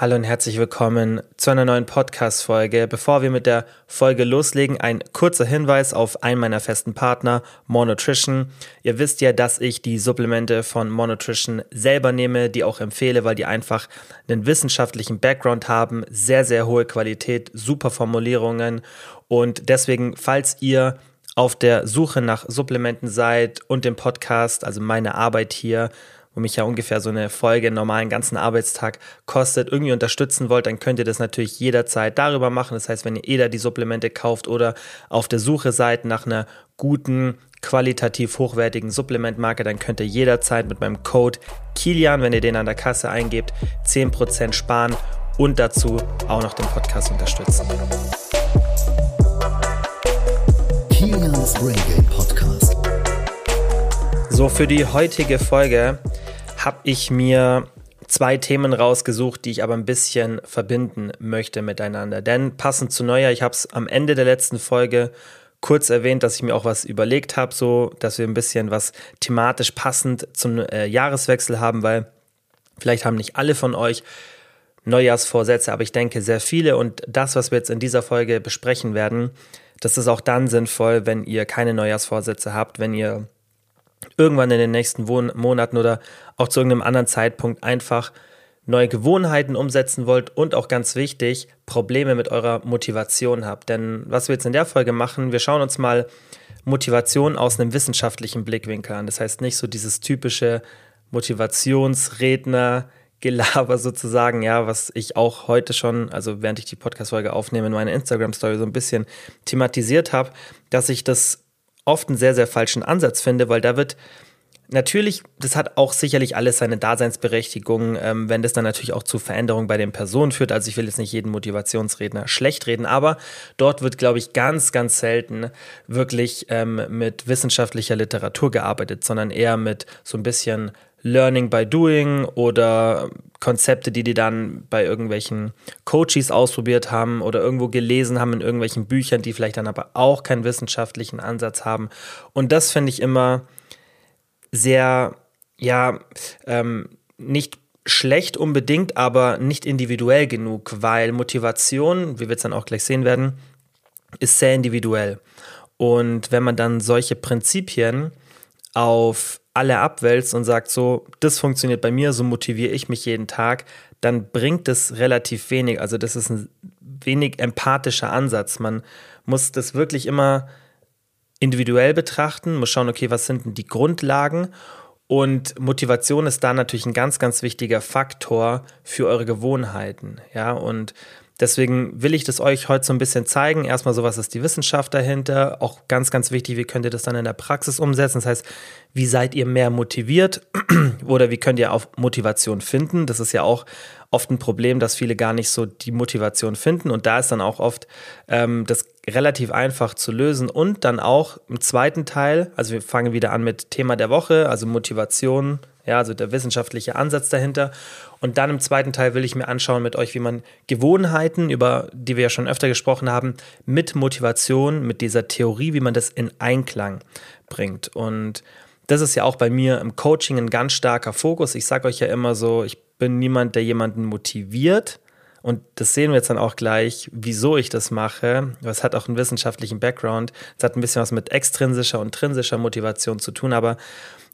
Hallo und herzlich willkommen zu einer neuen Podcast-Folge. Bevor wir mit der Folge loslegen, ein kurzer Hinweis auf einen meiner festen Partner, Monotrition. Ihr wisst ja, dass ich die Supplemente von Monotrition selber nehme, die auch empfehle, weil die einfach einen wissenschaftlichen Background haben, sehr, sehr hohe Qualität, super Formulierungen und deswegen, falls ihr auf der Suche nach Supplementen seid und dem Podcast, also meine Arbeit hier, wo mich ja ungefähr so eine Folge einen normalen ganzen Arbeitstag kostet, irgendwie unterstützen wollt, dann könnt ihr das natürlich jederzeit darüber machen. Das heißt, wenn ihr EDA die Supplemente kauft oder auf der Suche seid nach einer guten, qualitativ hochwertigen Supplementmarke, dann könnt ihr jederzeit mit meinem Code Kilian, wenn ihr den an der Kasse eingebt, 10% sparen und dazu auch noch den Podcast unterstützen. Kilians Brain Game Podcast. So, für die heutige Folge habe ich mir zwei Themen rausgesucht, die ich aber ein bisschen verbinden möchte miteinander. Denn passend zu Neujahr, ich habe es am Ende der letzten Folge kurz erwähnt, dass ich mir auch was überlegt habe, so dass wir ein bisschen was thematisch passend zum äh, Jahreswechsel haben, weil vielleicht haben nicht alle von euch Neujahrsvorsätze, aber ich denke sehr viele und das, was wir jetzt in dieser Folge besprechen werden, das ist auch dann sinnvoll, wenn ihr keine Neujahrsvorsätze habt, wenn ihr irgendwann in den nächsten Monaten oder auch zu irgendeinem anderen Zeitpunkt einfach neue Gewohnheiten umsetzen wollt und auch ganz wichtig, Probleme mit eurer Motivation habt. Denn was wir jetzt in der Folge machen, wir schauen uns mal Motivation aus einem wissenschaftlichen Blickwinkel an. Das heißt nicht so dieses typische Motivationsredner, Gelaber sozusagen, ja, was ich auch heute schon, also während ich die Podcast-Folge aufnehme, in meiner Instagram-Story so ein bisschen thematisiert habe, dass ich das oft einen sehr, sehr falschen Ansatz finde, weil da wird natürlich, das hat auch sicherlich alles seine Daseinsberechtigung, ähm, wenn das dann natürlich auch zu Veränderungen bei den Personen führt. Also ich will jetzt nicht jeden Motivationsredner schlecht reden, aber dort wird, glaube ich, ganz, ganz selten wirklich ähm, mit wissenschaftlicher Literatur gearbeitet, sondern eher mit so ein bisschen Learning by Doing oder Konzepte, die die dann bei irgendwelchen Coaches ausprobiert haben oder irgendwo gelesen haben in irgendwelchen Büchern, die vielleicht dann aber auch keinen wissenschaftlichen Ansatz haben. Und das finde ich immer sehr, ja, ähm, nicht schlecht unbedingt, aber nicht individuell genug, weil Motivation, wie wir es dann auch gleich sehen werden, ist sehr individuell. Und wenn man dann solche Prinzipien auf alle abwälzt und sagt so, das funktioniert bei mir, so motiviere ich mich jeden Tag, dann bringt es relativ wenig. Also das ist ein wenig empathischer Ansatz. Man muss das wirklich immer individuell betrachten, muss schauen, okay, was sind denn die Grundlagen? Und Motivation ist da natürlich ein ganz, ganz wichtiger Faktor für eure Gewohnheiten. Ja, und Deswegen will ich das euch heute so ein bisschen zeigen. Erstmal so, was ist die Wissenschaft dahinter? Auch ganz, ganz wichtig, wie könnt ihr das dann in der Praxis umsetzen? Das heißt, wie seid ihr mehr motiviert oder wie könnt ihr auch Motivation finden? Das ist ja auch oft ein Problem, dass viele gar nicht so die Motivation finden. Und da ist dann auch oft ähm, das relativ einfach zu lösen. Und dann auch im zweiten Teil, also wir fangen wieder an mit Thema der Woche, also Motivation, ja, also der wissenschaftliche Ansatz dahinter. Und dann im zweiten Teil will ich mir anschauen mit euch, wie man Gewohnheiten, über die wir ja schon öfter gesprochen haben, mit Motivation, mit dieser Theorie, wie man das in Einklang bringt. Und das ist ja auch bei mir im Coaching ein ganz starker Fokus. Ich sage euch ja immer so, ich bin niemand, der jemanden motiviert. Und das sehen wir jetzt dann auch gleich, wieso ich das mache. Das hat auch einen wissenschaftlichen Background. Es hat ein bisschen was mit extrinsischer und intrinsischer Motivation zu tun, aber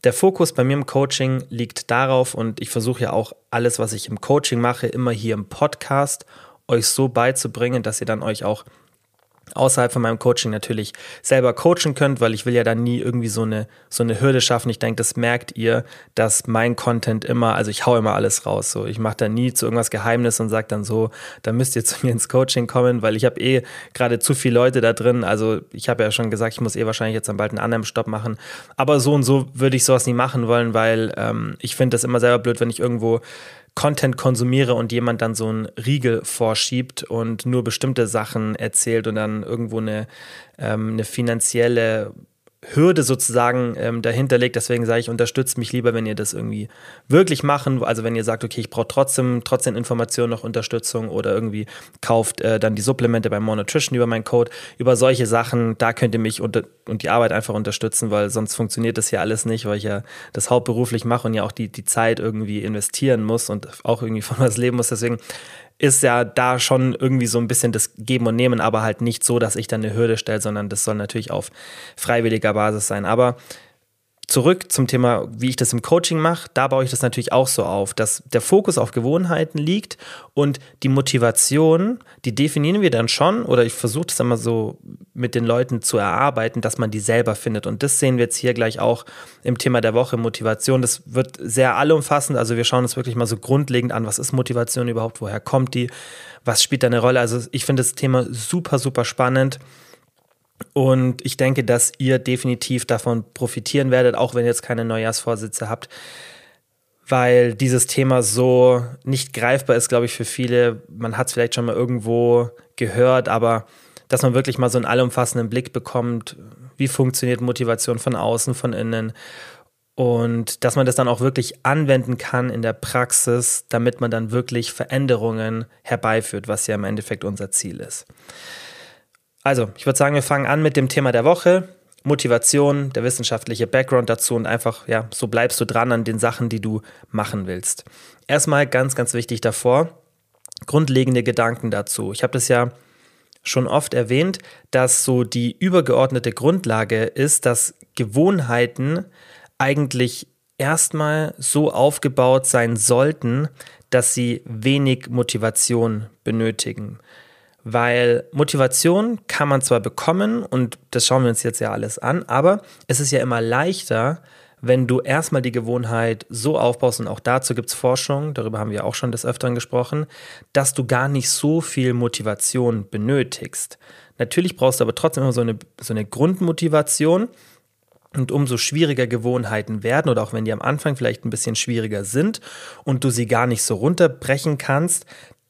der Fokus bei mir im Coaching liegt darauf und ich versuche ja auch alles, was ich im Coaching mache, immer hier im Podcast euch so beizubringen, dass ihr dann euch auch außerhalb von meinem Coaching natürlich selber coachen könnt, weil ich will ja dann nie irgendwie so eine, so eine Hürde schaffen. Ich denke, das merkt ihr, dass mein Content immer, also ich hau immer alles raus. So, ich mache da nie zu irgendwas Geheimnis und sage dann so, da müsst ihr zu mir ins Coaching kommen, weil ich habe eh gerade zu viele Leute da drin. Also ich habe ja schon gesagt, ich muss eh wahrscheinlich jetzt dann bald einen anderen Stopp machen. Aber so und so würde ich sowas nie machen wollen, weil ähm, ich finde das immer selber blöd, wenn ich irgendwo Content konsumiere und jemand dann so einen Riegel vorschiebt und nur bestimmte Sachen erzählt und dann irgendwo eine, ähm, eine finanzielle Hürde sozusagen ähm, dahinter liegt. Deswegen sage ich, unterstützt mich lieber, wenn ihr das irgendwie wirklich machen. Also wenn ihr sagt, okay, ich brauche trotzdem, trotzdem Informationen noch Unterstützung oder irgendwie kauft äh, dann die Supplemente bei More Nutrition über meinen Code. Über solche Sachen, da könnt ihr mich unter und die Arbeit einfach unterstützen, weil sonst funktioniert das hier alles nicht, weil ich ja das hauptberuflich mache und ja auch die, die Zeit irgendwie investieren muss und auch irgendwie von was leben muss. Deswegen ist ja da schon irgendwie so ein bisschen das Geben und Nehmen, aber halt nicht so, dass ich dann eine Hürde stelle, sondern das soll natürlich auf freiwilliger Basis sein. Aber zurück zum Thema, wie ich das im Coaching mache, da baue ich das natürlich auch so auf, dass der Fokus auf Gewohnheiten liegt und die Motivation, die definieren wir dann schon oder ich versuche das immer so mit den Leuten zu erarbeiten, dass man die selber findet. Und das sehen wir jetzt hier gleich auch im Thema der Woche Motivation. Das wird sehr allumfassend, also wir schauen uns wirklich mal so grundlegend an, was ist Motivation überhaupt, woher kommt die, was spielt da eine Rolle. Also ich finde das Thema super, super spannend. Und ich denke, dass ihr definitiv davon profitieren werdet, auch wenn ihr jetzt keine Neujahrsvorsitze habt, weil dieses Thema so nicht greifbar ist, glaube ich, für viele. Man hat es vielleicht schon mal irgendwo gehört, aber dass man wirklich mal so einen allumfassenden Blick bekommt, wie funktioniert Motivation von außen, von innen und dass man das dann auch wirklich anwenden kann in der Praxis, damit man dann wirklich Veränderungen herbeiführt, was ja im Endeffekt unser Ziel ist. Also, ich würde sagen, wir fangen an mit dem Thema der Woche. Motivation, der wissenschaftliche Background dazu und einfach, ja, so bleibst du dran an den Sachen, die du machen willst. Erstmal ganz, ganz wichtig davor, grundlegende Gedanken dazu. Ich habe das ja schon oft erwähnt, dass so die übergeordnete Grundlage ist, dass Gewohnheiten eigentlich erstmal so aufgebaut sein sollten, dass sie wenig Motivation benötigen. Weil Motivation kann man zwar bekommen und das schauen wir uns jetzt ja alles an, aber es ist ja immer leichter, wenn du erstmal die Gewohnheit so aufbaust, und auch dazu gibt es Forschung, darüber haben wir auch schon des Öfteren gesprochen, dass du gar nicht so viel Motivation benötigst. Natürlich brauchst du aber trotzdem immer so eine, so eine Grundmotivation. Und umso schwieriger Gewohnheiten werden, oder auch wenn die am Anfang vielleicht ein bisschen schwieriger sind und du sie gar nicht so runterbrechen kannst,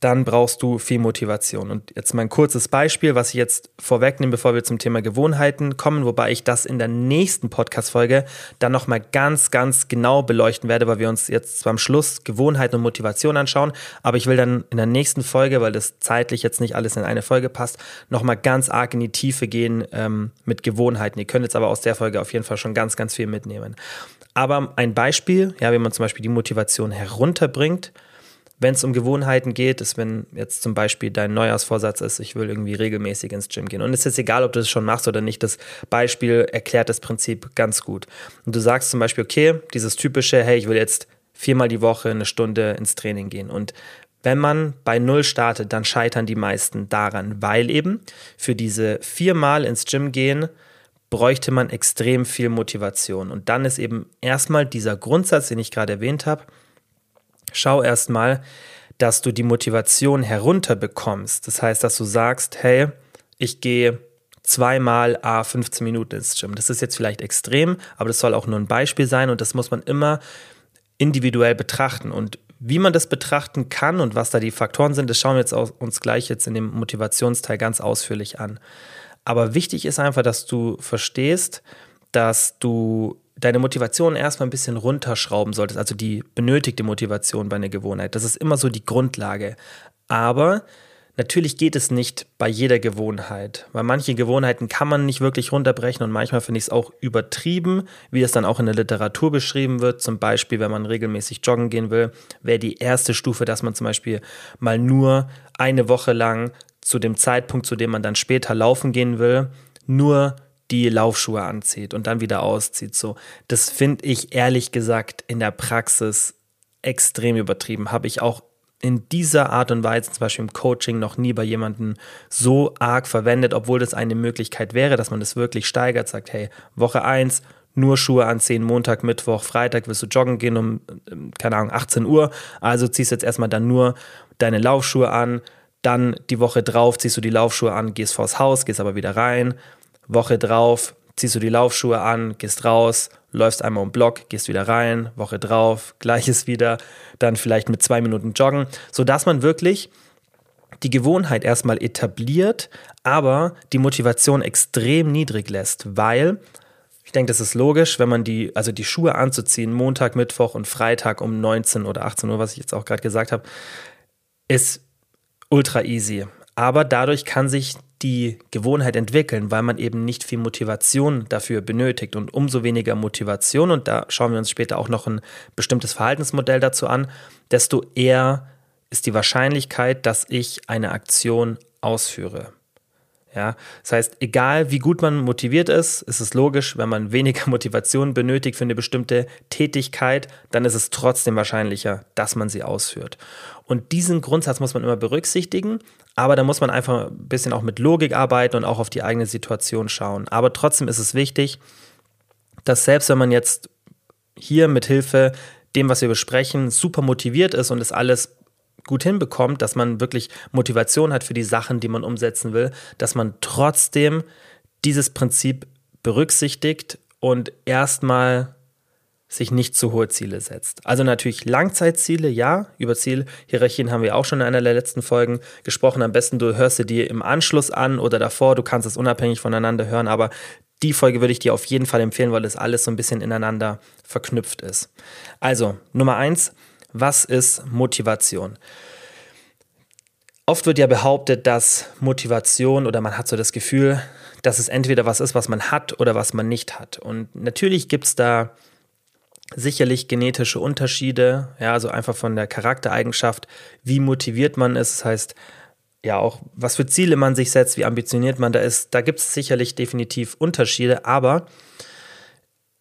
dann brauchst du viel Motivation. Und jetzt mal ein kurzes Beispiel, was ich jetzt vorwegnehme, bevor wir zum Thema Gewohnheiten kommen, wobei ich das in der nächsten Podcast-Folge dann nochmal ganz, ganz genau beleuchten werde, weil wir uns jetzt beim Schluss Gewohnheiten und Motivation anschauen. Aber ich will dann in der nächsten Folge, weil das zeitlich jetzt nicht alles in eine Folge passt, nochmal ganz arg in die Tiefe gehen ähm, mit Gewohnheiten. Ihr könnt jetzt aber aus der Folge auf jeden Fall schon ganz, ganz viel mitnehmen. Aber ein Beispiel, ja, wie man zum Beispiel die Motivation herunterbringt, wenn es um Gewohnheiten geht, ist, wenn jetzt zum Beispiel dein Neujahrsvorsatz ist, ich will irgendwie regelmäßig ins Gym gehen. Und es ist egal, ob du das schon machst oder nicht. Das Beispiel erklärt das Prinzip ganz gut. Und du sagst zum Beispiel, okay, dieses typische, hey, ich will jetzt viermal die Woche eine Stunde ins Training gehen. Und wenn man bei Null startet, dann scheitern die meisten daran, weil eben für diese viermal ins Gym gehen, bräuchte man extrem viel Motivation. Und dann ist eben erstmal dieser Grundsatz, den ich gerade erwähnt habe, schau erstmal, dass du die Motivation herunterbekommst. Das heißt, dass du sagst, hey, ich gehe zweimal a 15 Minuten ins Gym. Das ist jetzt vielleicht extrem, aber das soll auch nur ein Beispiel sein und das muss man immer individuell betrachten. Und wie man das betrachten kann und was da die Faktoren sind, das schauen wir jetzt uns gleich jetzt in dem Motivationsteil ganz ausführlich an. Aber wichtig ist einfach, dass du verstehst, dass du deine Motivation erstmal ein bisschen runterschrauben solltest, also die benötigte Motivation bei einer Gewohnheit. Das ist immer so die Grundlage. Aber natürlich geht es nicht bei jeder Gewohnheit, weil manche Gewohnheiten kann man nicht wirklich runterbrechen und manchmal finde ich es auch übertrieben, wie es dann auch in der Literatur beschrieben wird. Zum Beispiel, wenn man regelmäßig joggen gehen will, wäre die erste Stufe, dass man zum Beispiel mal nur eine Woche lang zu dem Zeitpunkt, zu dem man dann später laufen gehen will, nur die Laufschuhe anzieht und dann wieder auszieht. So, das finde ich ehrlich gesagt in der Praxis extrem übertrieben. Habe ich auch in dieser Art und Weise, zum Beispiel im Coaching, noch nie bei jemandem so arg verwendet, obwohl das eine Möglichkeit wäre, dass man das wirklich steigert, sagt, hey, Woche 1, nur Schuhe anziehen, Montag, Mittwoch, Freitag wirst du joggen gehen um, ähm, keine Ahnung, 18 Uhr. Also ziehst jetzt erstmal dann nur deine Laufschuhe an. Dann die Woche drauf ziehst du die Laufschuhe an, gehst vors Haus, gehst aber wieder rein. Woche drauf ziehst du die Laufschuhe an, gehst raus, läufst einmal um Block, gehst wieder rein, Woche drauf, gleiches wieder, dann vielleicht mit zwei Minuten joggen, sodass man wirklich die Gewohnheit erstmal etabliert, aber die Motivation extrem niedrig lässt, weil Ich denke, das ist logisch, wenn man die, also die Schuhe anzuziehen, Montag, Mittwoch und Freitag um 19 oder 18 Uhr, was ich jetzt auch gerade gesagt habe, ist ultra easy. Aber dadurch kann sich die Gewohnheit entwickeln, weil man eben nicht viel Motivation dafür benötigt. Und umso weniger Motivation, und da schauen wir uns später auch noch ein bestimmtes Verhaltensmodell dazu an, desto eher ist die Wahrscheinlichkeit, dass ich eine Aktion ausführe. Ja, das heißt, egal wie gut man motiviert ist, ist es logisch, wenn man weniger Motivation benötigt für eine bestimmte Tätigkeit, dann ist es trotzdem wahrscheinlicher, dass man sie ausführt. Und diesen Grundsatz muss man immer berücksichtigen, aber da muss man einfach ein bisschen auch mit Logik arbeiten und auch auf die eigene Situation schauen. Aber trotzdem ist es wichtig, dass selbst wenn man jetzt hier mit Hilfe dem, was wir besprechen, super motiviert ist und es alles gut hinbekommt, dass man wirklich Motivation hat für die Sachen, die man umsetzen will, dass man trotzdem dieses Prinzip berücksichtigt und erstmal sich nicht zu hohe Ziele setzt. Also natürlich Langzeitziele, ja, über Zielhierarchien haben wir auch schon in einer der letzten Folgen gesprochen. Am besten du hörst sie dir im Anschluss an oder davor, du kannst es unabhängig voneinander hören, aber die Folge würde ich dir auf jeden Fall empfehlen, weil es alles so ein bisschen ineinander verknüpft ist. Also, Nummer eins, was ist Motivation? Oft wird ja behauptet, dass Motivation oder man hat so das Gefühl, dass es entweder was ist, was man hat oder was man nicht hat. Und natürlich gibt es da sicherlich genetische Unterschiede, ja, also einfach von der Charaktereigenschaft, wie motiviert man ist, das heißt, ja, auch was für Ziele man sich setzt, wie ambitioniert man da ist, da gibt es sicherlich definitiv Unterschiede, aber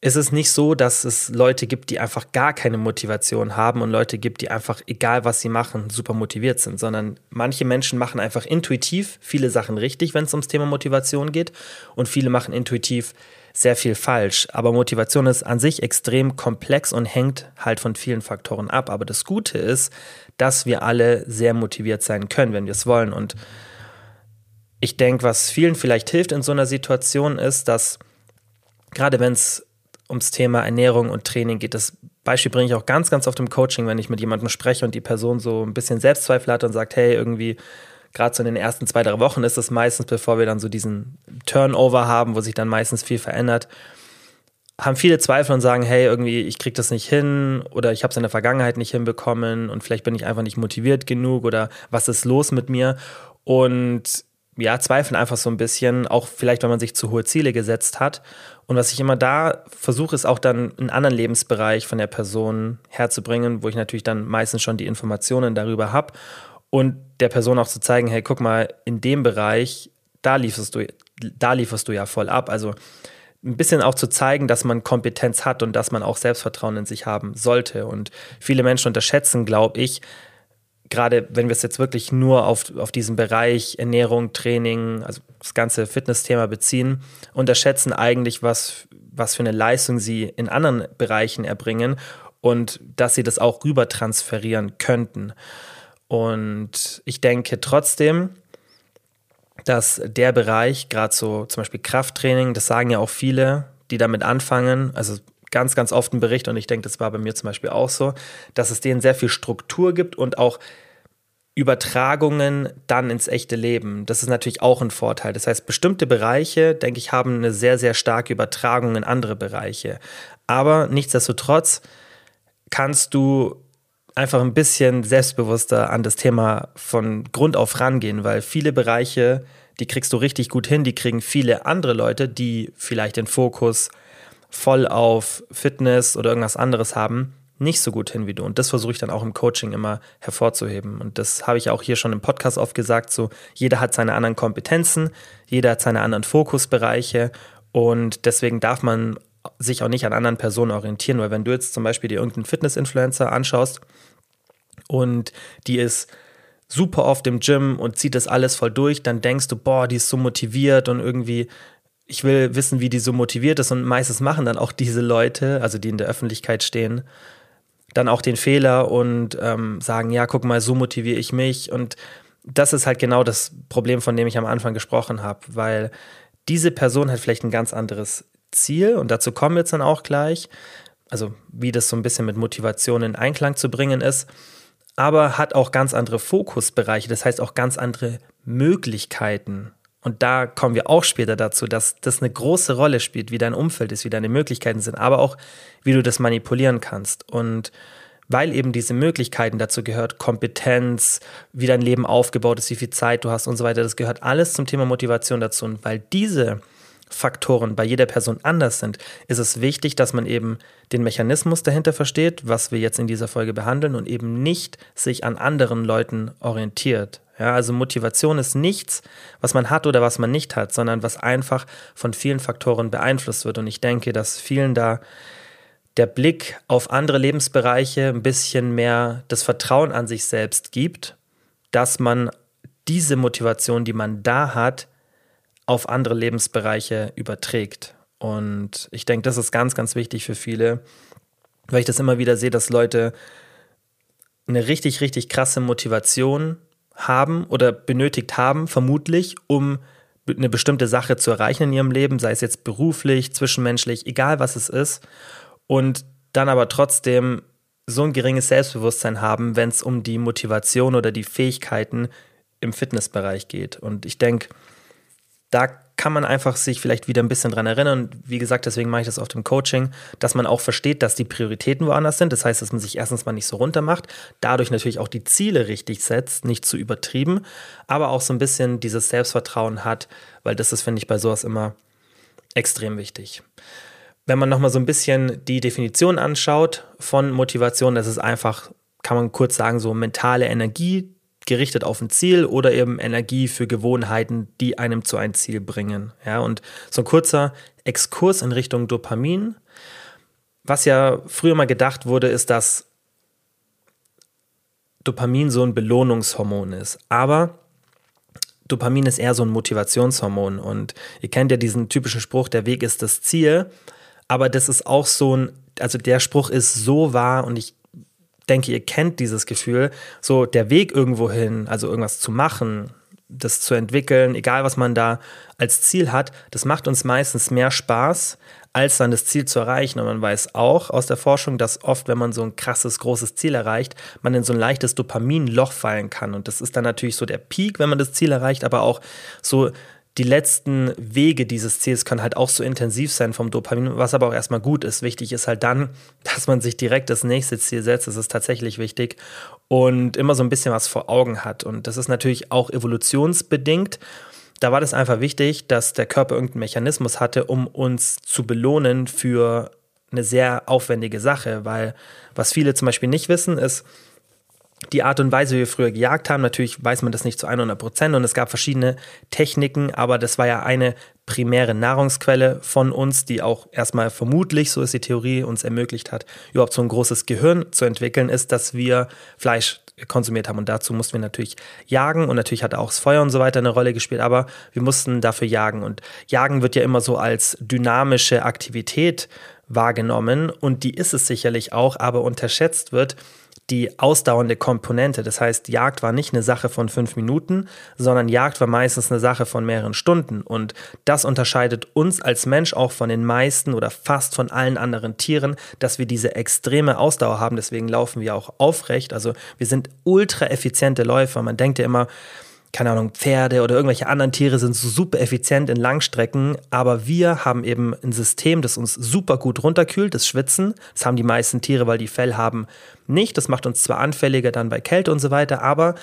ist es nicht so, dass es Leute gibt, die einfach gar keine Motivation haben und Leute gibt, die einfach, egal was sie machen, super motiviert sind, sondern manche Menschen machen einfach intuitiv viele Sachen richtig, wenn es ums Thema Motivation geht. Und viele machen intuitiv sehr viel falsch. Aber Motivation ist an sich extrem komplex und hängt halt von vielen Faktoren ab. Aber das Gute ist, dass wir alle sehr motiviert sein können, wenn wir es wollen. Und ich denke, was vielen vielleicht hilft in so einer Situation ist, dass gerade wenn es ums Thema Ernährung und Training geht. Das Beispiel bringe ich auch ganz, ganz oft im Coaching, wenn ich mit jemandem spreche und die Person so ein bisschen Selbstzweifel hat und sagt, hey, irgendwie, gerade so in den ersten zwei, drei Wochen ist es meistens, bevor wir dann so diesen Turnover haben, wo sich dann meistens viel verändert, haben viele Zweifel und sagen, hey, irgendwie, ich kriege das nicht hin oder ich habe es in der Vergangenheit nicht hinbekommen und vielleicht bin ich einfach nicht motiviert genug oder was ist los mit mir? Und ja, zweifeln einfach so ein bisschen, auch vielleicht, wenn man sich zu hohe Ziele gesetzt hat. Und was ich immer da versuche, ist auch dann einen anderen Lebensbereich von der Person herzubringen, wo ich natürlich dann meistens schon die Informationen darüber habe und der Person auch zu zeigen, hey, guck mal, in dem Bereich, da lieferst du, da lieferst du ja voll ab. Also ein bisschen auch zu zeigen, dass man Kompetenz hat und dass man auch Selbstvertrauen in sich haben sollte. Und viele Menschen unterschätzen, glaube ich, gerade wenn wir es jetzt wirklich nur auf, auf diesen Bereich Ernährung, Training, also das ganze Fitnessthema beziehen, unterschätzen eigentlich, was, was für eine Leistung sie in anderen Bereichen erbringen und dass sie das auch rüber transferieren könnten. Und ich denke trotzdem, dass der Bereich, gerade so zum Beispiel Krafttraining, das sagen ja auch viele, die damit anfangen, also ganz, ganz oft ein Bericht und ich denke, das war bei mir zum Beispiel auch so, dass es denen sehr viel Struktur gibt und auch Übertragungen dann ins echte Leben. Das ist natürlich auch ein Vorteil. Das heißt, bestimmte Bereiche, denke ich, haben eine sehr, sehr starke Übertragung in andere Bereiche. Aber nichtsdestotrotz kannst du einfach ein bisschen selbstbewusster an das Thema von Grund auf rangehen, weil viele Bereiche, die kriegst du richtig gut hin, die kriegen viele andere Leute, die vielleicht den Fokus voll auf Fitness oder irgendwas anderes haben, nicht so gut hin wie du. Und das versuche ich dann auch im Coaching immer hervorzuheben. Und das habe ich auch hier schon im Podcast oft gesagt, so jeder hat seine anderen Kompetenzen, jeder hat seine anderen Fokusbereiche und deswegen darf man sich auch nicht an anderen Personen orientieren, weil wenn du jetzt zum Beispiel dir irgendeinen Fitness-Influencer anschaust und die ist super oft im Gym und zieht das alles voll durch, dann denkst du, boah, die ist so motiviert und irgendwie ich will wissen, wie die so motiviert ist und meistens machen dann auch diese Leute, also die in der Öffentlichkeit stehen, dann auch den Fehler und ähm, sagen, ja, guck mal, so motiviere ich mich. Und das ist halt genau das Problem, von dem ich am Anfang gesprochen habe, weil diese Person hat vielleicht ein ganz anderes Ziel und dazu kommen wir jetzt dann auch gleich, also wie das so ein bisschen mit Motivation in Einklang zu bringen ist, aber hat auch ganz andere Fokusbereiche, das heißt auch ganz andere Möglichkeiten und da kommen wir auch später dazu, dass das eine große Rolle spielt, wie dein Umfeld ist, wie deine Möglichkeiten sind, aber auch, wie du das manipulieren kannst. Und weil eben diese Möglichkeiten dazu gehört, Kompetenz, wie dein Leben aufgebaut ist, wie viel Zeit du hast und so weiter, das gehört alles zum Thema Motivation dazu. Und weil diese Faktoren bei jeder Person anders sind, ist es wichtig, dass man eben den Mechanismus dahinter versteht, was wir jetzt in dieser Folge behandeln und eben nicht sich an anderen Leuten orientiert. Ja, also Motivation ist nichts, was man hat oder was man nicht hat, sondern was einfach von vielen Faktoren beeinflusst wird. Und ich denke, dass vielen da der Blick auf andere Lebensbereiche ein bisschen mehr das Vertrauen an sich selbst gibt, dass man diese Motivation, die man da hat, auf andere Lebensbereiche überträgt. Und ich denke, das ist ganz, ganz wichtig für viele, weil ich das immer wieder sehe, dass Leute eine richtig, richtig krasse Motivation haben oder benötigt haben, vermutlich, um eine bestimmte Sache zu erreichen in ihrem Leben, sei es jetzt beruflich, zwischenmenschlich, egal was es ist und dann aber trotzdem so ein geringes Selbstbewusstsein haben, wenn es um die Motivation oder die Fähigkeiten im Fitnessbereich geht. Und ich denke, da kann man einfach sich vielleicht wieder ein bisschen dran erinnern. Wie gesagt, deswegen mache ich das oft im Coaching, dass man auch versteht, dass die Prioritäten woanders sind. Das heißt, dass man sich erstens mal nicht so runter macht, dadurch natürlich auch die Ziele richtig setzt, nicht zu übertrieben, aber auch so ein bisschen dieses Selbstvertrauen hat, weil das ist, finde ich, bei sowas immer extrem wichtig. Wenn man nochmal so ein bisschen die Definition anschaut von Motivation, das ist einfach, kann man kurz sagen, so mentale Energie, gerichtet auf ein Ziel oder eben Energie für Gewohnheiten, die einem zu einem Ziel bringen. Ja, und so ein kurzer Exkurs in Richtung Dopamin. Was ja früher mal gedacht wurde, ist, dass Dopamin so ein Belohnungshormon ist. Aber Dopamin ist eher so ein Motivationshormon. Und ihr kennt ja diesen typischen Spruch, der Weg ist das Ziel. Aber das ist auch so ein, also der Spruch ist so wahr und ich denke, ihr kennt dieses Gefühl, so der Weg irgendwo hin, also irgendwas zu machen, das zu entwickeln, egal was man da als Ziel hat, das macht uns meistens mehr Spaß, als dann das Ziel zu erreichen. Und man weiß auch aus der Forschung, dass oft, wenn man so ein krasses, großes Ziel erreicht, man in so ein leichtes Dopaminloch fallen kann. Und das ist dann natürlich so der Peak, wenn man das Ziel erreicht, aber auch so die letzten Wege dieses Ziels können halt auch so intensiv sein vom Dopamin, was aber auch erstmal gut ist. Wichtig ist halt dann, dass man sich direkt das nächste Ziel setzt. Das ist tatsächlich wichtig und immer so ein bisschen was vor Augen hat. Und das ist natürlich auch evolutionsbedingt. Da war das einfach wichtig, dass der Körper irgendeinen Mechanismus hatte, um uns zu belohnen für eine sehr aufwendige Sache. Weil was viele zum Beispiel nicht wissen, ist, die Art und Weise, wie wir früher gejagt haben, natürlich weiß man das nicht zu 100 Prozent und es gab verschiedene Techniken, aber das war ja eine primäre Nahrungsquelle von uns, die auch erstmal vermutlich, so ist die Theorie, uns ermöglicht hat, überhaupt so ein großes Gehirn zu entwickeln, ist, dass wir Fleisch konsumiert haben. Und dazu mussten wir natürlich jagen und natürlich hat auch das Feuer und so weiter eine Rolle gespielt, aber wir mussten dafür jagen. Und jagen wird ja immer so als dynamische Aktivität wahrgenommen und die ist es sicherlich auch, aber unterschätzt wird, die ausdauernde Komponente. Das heißt, Jagd war nicht eine Sache von fünf Minuten, sondern Jagd war meistens eine Sache von mehreren Stunden. Und das unterscheidet uns als Mensch auch von den meisten oder fast von allen anderen Tieren, dass wir diese extreme Ausdauer haben. Deswegen laufen wir auch aufrecht. Also wir sind ultra effiziente Läufer. Man denkt ja immer, keine Ahnung, Pferde oder irgendwelche anderen Tiere sind super effizient in Langstrecken, aber wir haben eben ein System, das uns super gut runterkühlt, das Schwitzen. Das haben die meisten Tiere, weil die Fell haben nicht. Das macht uns zwar anfälliger dann bei Kälte und so weiter, aber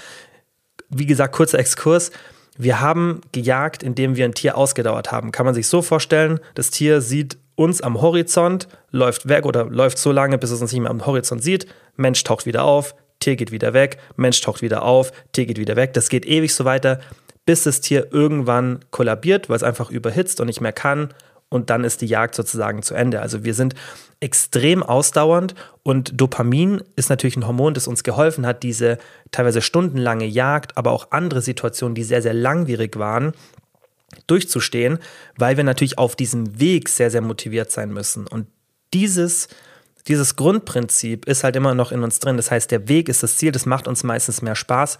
wie gesagt, kurzer Exkurs. Wir haben gejagt, indem wir ein Tier ausgedauert haben. Kann man sich so vorstellen, das Tier sieht uns am Horizont, läuft weg oder läuft so lange, bis es uns nicht mehr am Horizont sieht. Mensch taucht wieder auf, Tier geht wieder weg, Mensch taucht wieder auf, Tier geht wieder weg. Das geht ewig so weiter, bis das Tier irgendwann kollabiert, weil es einfach überhitzt und nicht mehr kann. Und dann ist die Jagd sozusagen zu Ende. Also wir sind extrem ausdauernd und Dopamin ist natürlich ein Hormon, das uns geholfen hat, diese teilweise stundenlange Jagd, aber auch andere Situationen, die sehr, sehr langwierig waren, durchzustehen, weil wir natürlich auf diesem Weg sehr, sehr motiviert sein müssen. Und dieses dieses Grundprinzip ist halt immer noch in uns drin. Das heißt, der Weg ist das Ziel, das macht uns meistens mehr Spaß,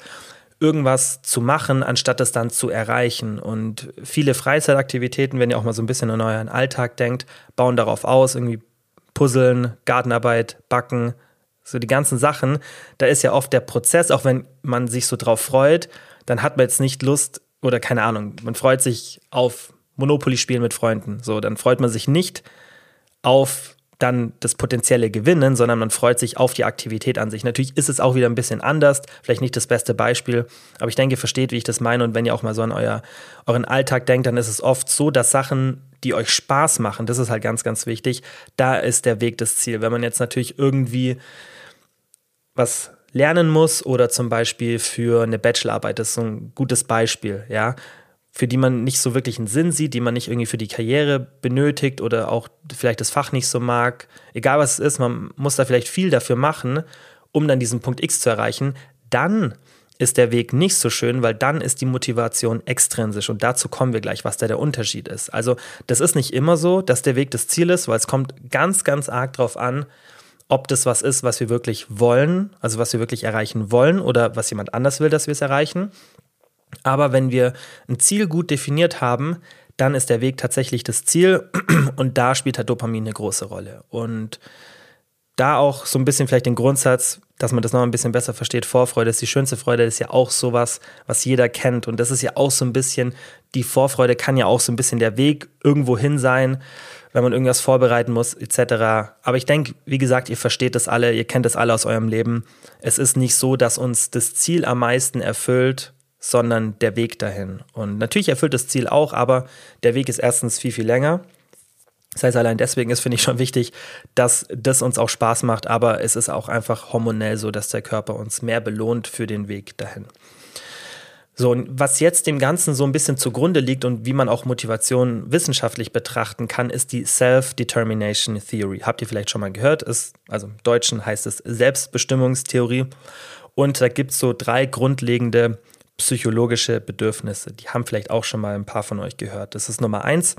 irgendwas zu machen, anstatt es dann zu erreichen. Und viele Freizeitaktivitäten, wenn ihr auch mal so ein bisschen an euren Alltag denkt, bauen darauf aus, irgendwie Puzzeln, Gartenarbeit, Backen, so die ganzen Sachen. Da ist ja oft der Prozess, auch wenn man sich so drauf freut, dann hat man jetzt nicht Lust, oder keine Ahnung, man freut sich auf Monopoly spielen mit Freunden. So, dann freut man sich nicht auf dann das potenzielle Gewinnen, sondern man freut sich auf die Aktivität an sich. Natürlich ist es auch wieder ein bisschen anders, vielleicht nicht das beste Beispiel, aber ich denke, ihr versteht, wie ich das meine. Und wenn ihr auch mal so an euer, euren Alltag denkt, dann ist es oft so, dass Sachen, die euch Spaß machen, das ist halt ganz, ganz wichtig, da ist der Weg das Ziel. Wenn man jetzt natürlich irgendwie was lernen muss oder zum Beispiel für eine Bachelorarbeit, das ist so ein gutes Beispiel, ja für die man nicht so wirklich einen Sinn sieht, die man nicht irgendwie für die Karriere benötigt oder auch vielleicht das Fach nicht so mag. Egal was es ist, man muss da vielleicht viel dafür machen, um dann diesen Punkt X zu erreichen. Dann ist der Weg nicht so schön, weil dann ist die Motivation extrinsisch und dazu kommen wir gleich, was da der Unterschied ist. Also das ist nicht immer so, dass der Weg das Ziel ist, weil es kommt ganz, ganz arg darauf an, ob das was ist, was wir wirklich wollen, also was wir wirklich erreichen wollen oder was jemand anders will, dass wir es erreichen. Aber wenn wir ein Ziel gut definiert haben, dann ist der Weg tatsächlich das Ziel und da spielt halt Dopamin eine große Rolle. Und da auch so ein bisschen vielleicht den Grundsatz, dass man das noch ein bisschen besser versteht, Vorfreude ist die schönste Freude, ist ja auch sowas, was jeder kennt. Und das ist ja auch so ein bisschen, die Vorfreude kann ja auch so ein bisschen der Weg irgendwo hin sein, wenn man irgendwas vorbereiten muss, etc. Aber ich denke, wie gesagt, ihr versteht das alle, ihr kennt das alle aus eurem Leben. Es ist nicht so, dass uns das Ziel am meisten erfüllt sondern der Weg dahin. Und natürlich erfüllt das Ziel auch, aber der Weg ist erstens viel, viel länger. Das heißt, allein deswegen ist, finde ich, schon wichtig, dass das uns auch Spaß macht, aber es ist auch einfach hormonell so, dass der Körper uns mehr belohnt für den Weg dahin. So, und was jetzt dem Ganzen so ein bisschen zugrunde liegt und wie man auch Motivation wissenschaftlich betrachten kann, ist die Self-Determination Theory. Habt ihr vielleicht schon mal gehört? Ist, also im Deutschen heißt es Selbstbestimmungstheorie. Und da gibt es so drei grundlegende psychologische Bedürfnisse. Die haben vielleicht auch schon mal ein paar von euch gehört. Das ist Nummer eins,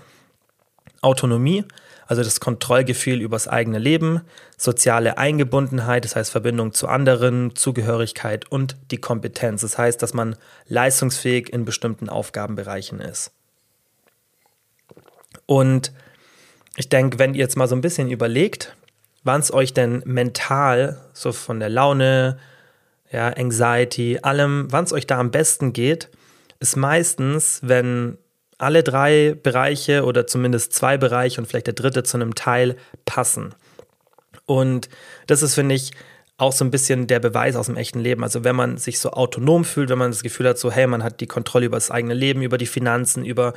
Autonomie, also das Kontrollgefühl über das eigene Leben, soziale Eingebundenheit, das heißt Verbindung zu anderen, Zugehörigkeit und die Kompetenz. Das heißt, dass man leistungsfähig in bestimmten Aufgabenbereichen ist. Und ich denke, wenn ihr jetzt mal so ein bisschen überlegt, wann es euch denn mental, so von der Laune, ja, Anxiety, allem, wann es euch da am besten geht, ist meistens, wenn alle drei Bereiche oder zumindest zwei Bereiche und vielleicht der dritte zu einem Teil passen. Und das ist, finde ich, auch so ein bisschen der Beweis aus dem echten Leben. Also wenn man sich so autonom fühlt, wenn man das Gefühl hat, so hey, man hat die Kontrolle über das eigene Leben, über die Finanzen, über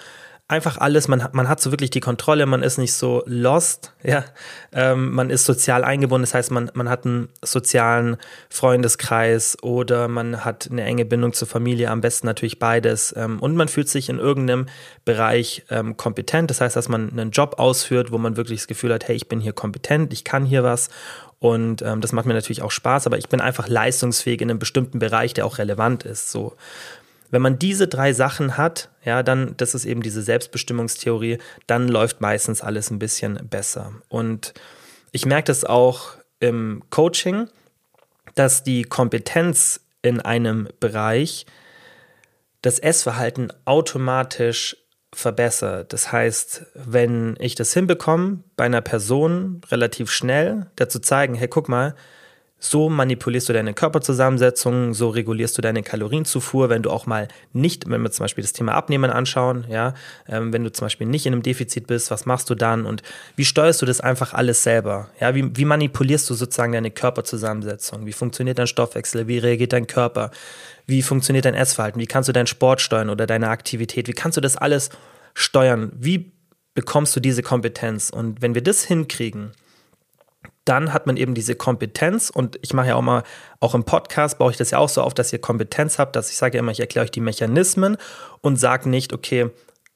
einfach alles, man, man hat so wirklich die Kontrolle, man ist nicht so lost, ja, ähm, man ist sozial eingebunden, das heißt, man, man hat einen sozialen Freundeskreis oder man hat eine enge Bindung zur Familie, am besten natürlich beides. Ähm, und man fühlt sich in irgendeinem Bereich ähm, kompetent, das heißt, dass man einen Job ausführt, wo man wirklich das Gefühl hat, hey, ich bin hier kompetent, ich kann hier was. Und ähm, das macht mir natürlich auch Spaß, aber ich bin einfach leistungsfähig in einem bestimmten Bereich, der auch relevant ist, so. Wenn man diese drei Sachen hat, ja, dann, das ist eben diese Selbstbestimmungstheorie, dann läuft meistens alles ein bisschen besser. Und ich merke das auch im Coaching, dass die Kompetenz in einem Bereich das Essverhalten automatisch verbessert. Das heißt, wenn ich das hinbekomme, bei einer Person relativ schnell, dazu zeigen, hey, guck mal, so manipulierst du deine Körperzusammensetzung, so regulierst du deine Kalorienzufuhr, wenn du auch mal nicht, wenn wir zum Beispiel das Thema Abnehmen anschauen, ja, ähm, wenn du zum Beispiel nicht in einem Defizit bist, was machst du dann und wie steuerst du das einfach alles selber? Ja, wie, wie manipulierst du sozusagen deine Körperzusammensetzung? Wie funktioniert dein Stoffwechsel? Wie reagiert dein Körper? Wie funktioniert dein Essverhalten? Wie kannst du deinen Sport steuern oder deine Aktivität? Wie kannst du das alles steuern? Wie bekommst du diese Kompetenz? Und wenn wir das hinkriegen, dann hat man eben diese Kompetenz und ich mache ja auch mal, auch im Podcast baue ich das ja auch so auf, dass ihr Kompetenz habt, dass ich sage ja immer, ich erkläre euch die Mechanismen und sage nicht, okay,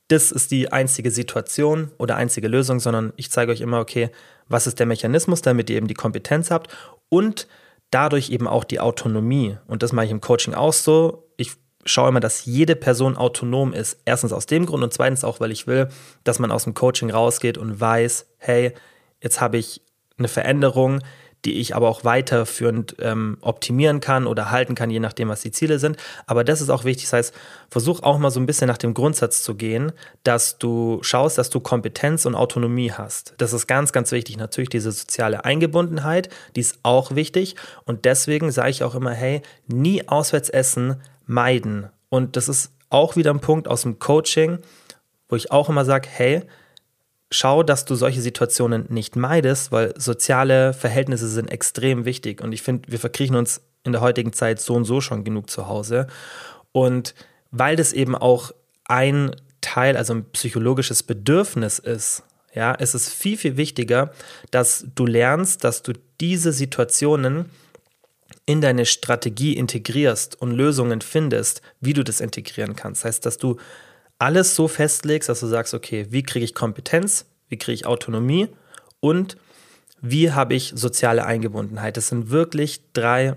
das ist die einzige Situation oder einzige Lösung, sondern ich zeige euch immer, okay, was ist der Mechanismus, damit ihr eben die Kompetenz habt und dadurch eben auch die Autonomie. Und das mache ich im Coaching auch so. Ich schaue immer, dass jede Person autonom ist. Erstens aus dem Grund und zweitens auch, weil ich will, dass man aus dem Coaching rausgeht und weiß, hey, jetzt habe ich eine Veränderung, die ich aber auch weiterführend ähm, optimieren kann oder halten kann, je nachdem, was die Ziele sind. Aber das ist auch wichtig. Das heißt, versuch auch mal so ein bisschen nach dem Grundsatz zu gehen, dass du schaust, dass du Kompetenz und Autonomie hast. Das ist ganz, ganz wichtig. Natürlich diese soziale Eingebundenheit, die ist auch wichtig. Und deswegen sage ich auch immer, hey, nie auswärts essen, meiden. Und das ist auch wieder ein Punkt aus dem Coaching, wo ich auch immer sage, hey, schau, dass du solche Situationen nicht meidest, weil soziale Verhältnisse sind extrem wichtig. Und ich finde, wir verkriechen uns in der heutigen Zeit so und so schon genug zu Hause. Und weil das eben auch ein Teil, also ein psychologisches Bedürfnis ist, ja, ist es viel, viel wichtiger, dass du lernst, dass du diese Situationen in deine Strategie integrierst und Lösungen findest, wie du das integrieren kannst. Das heißt, dass du alles so festlegst, dass du sagst, okay, wie kriege ich Kompetenz, wie kriege ich Autonomie und wie habe ich soziale Eingebundenheit. Das sind wirklich drei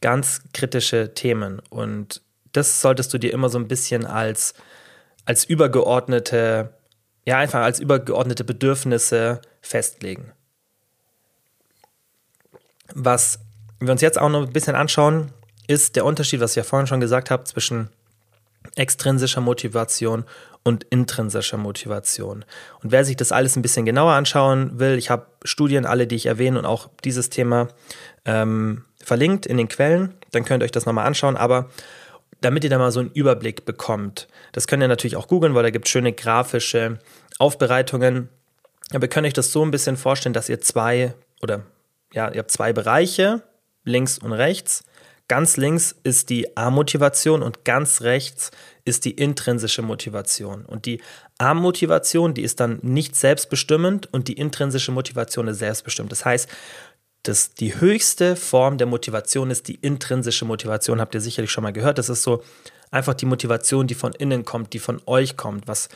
ganz kritische Themen und das solltest du dir immer so ein bisschen als, als übergeordnete, ja, einfach als übergeordnete Bedürfnisse festlegen. Was wir uns jetzt auch noch ein bisschen anschauen, ist der Unterschied, was ich ja vorhin schon gesagt habe, zwischen extrinsischer Motivation und intrinsischer Motivation. Und wer sich das alles ein bisschen genauer anschauen will, ich habe Studien, alle, die ich erwähne und auch dieses Thema ähm, verlinkt in den Quellen, dann könnt ihr euch das nochmal anschauen. Aber damit ihr da mal so einen Überblick bekommt, das könnt ihr natürlich auch googeln, weil da gibt es schöne grafische Aufbereitungen. Aber ihr könnt euch das so ein bisschen vorstellen, dass ihr zwei oder ja, ihr habt zwei Bereiche, links und rechts. Ganz links ist die A-Motivation und ganz rechts ist die intrinsische Motivation. Und die A-Motivation, die ist dann nicht selbstbestimmend und die intrinsische Motivation ist selbstbestimmt. Das heißt, das, die höchste Form der Motivation ist die intrinsische Motivation, habt ihr sicherlich schon mal gehört. Das ist so einfach die Motivation, die von innen kommt, die von euch kommt, was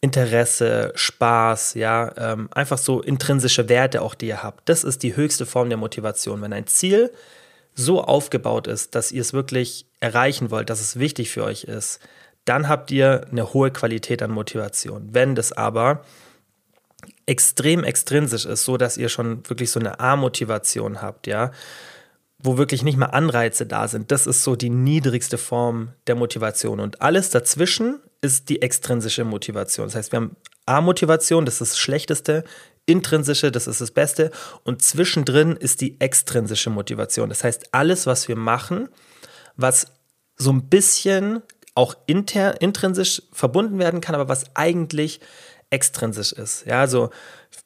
Interesse, Spaß, ja, ähm, einfach so intrinsische Werte auch, die ihr habt. Das ist die höchste Form der Motivation. Wenn ein Ziel so aufgebaut ist, dass ihr es wirklich erreichen wollt, dass es wichtig für euch ist, dann habt ihr eine hohe Qualität an Motivation. Wenn das aber extrem extrinsisch ist, so dass ihr schon wirklich so eine A-Motivation habt, ja, wo wirklich nicht mal Anreize da sind, das ist so die niedrigste Form der Motivation. Und alles dazwischen ist die extrinsische Motivation. Das heißt, wir haben A-Motivation, das ist das Schlechteste, intrinsische, das ist das Beste, und zwischendrin ist die extrinsische Motivation. Das heißt, alles, was wir machen, was so ein bisschen auch inter, intrinsisch verbunden werden kann, aber was eigentlich extrinsisch ist. Ja, also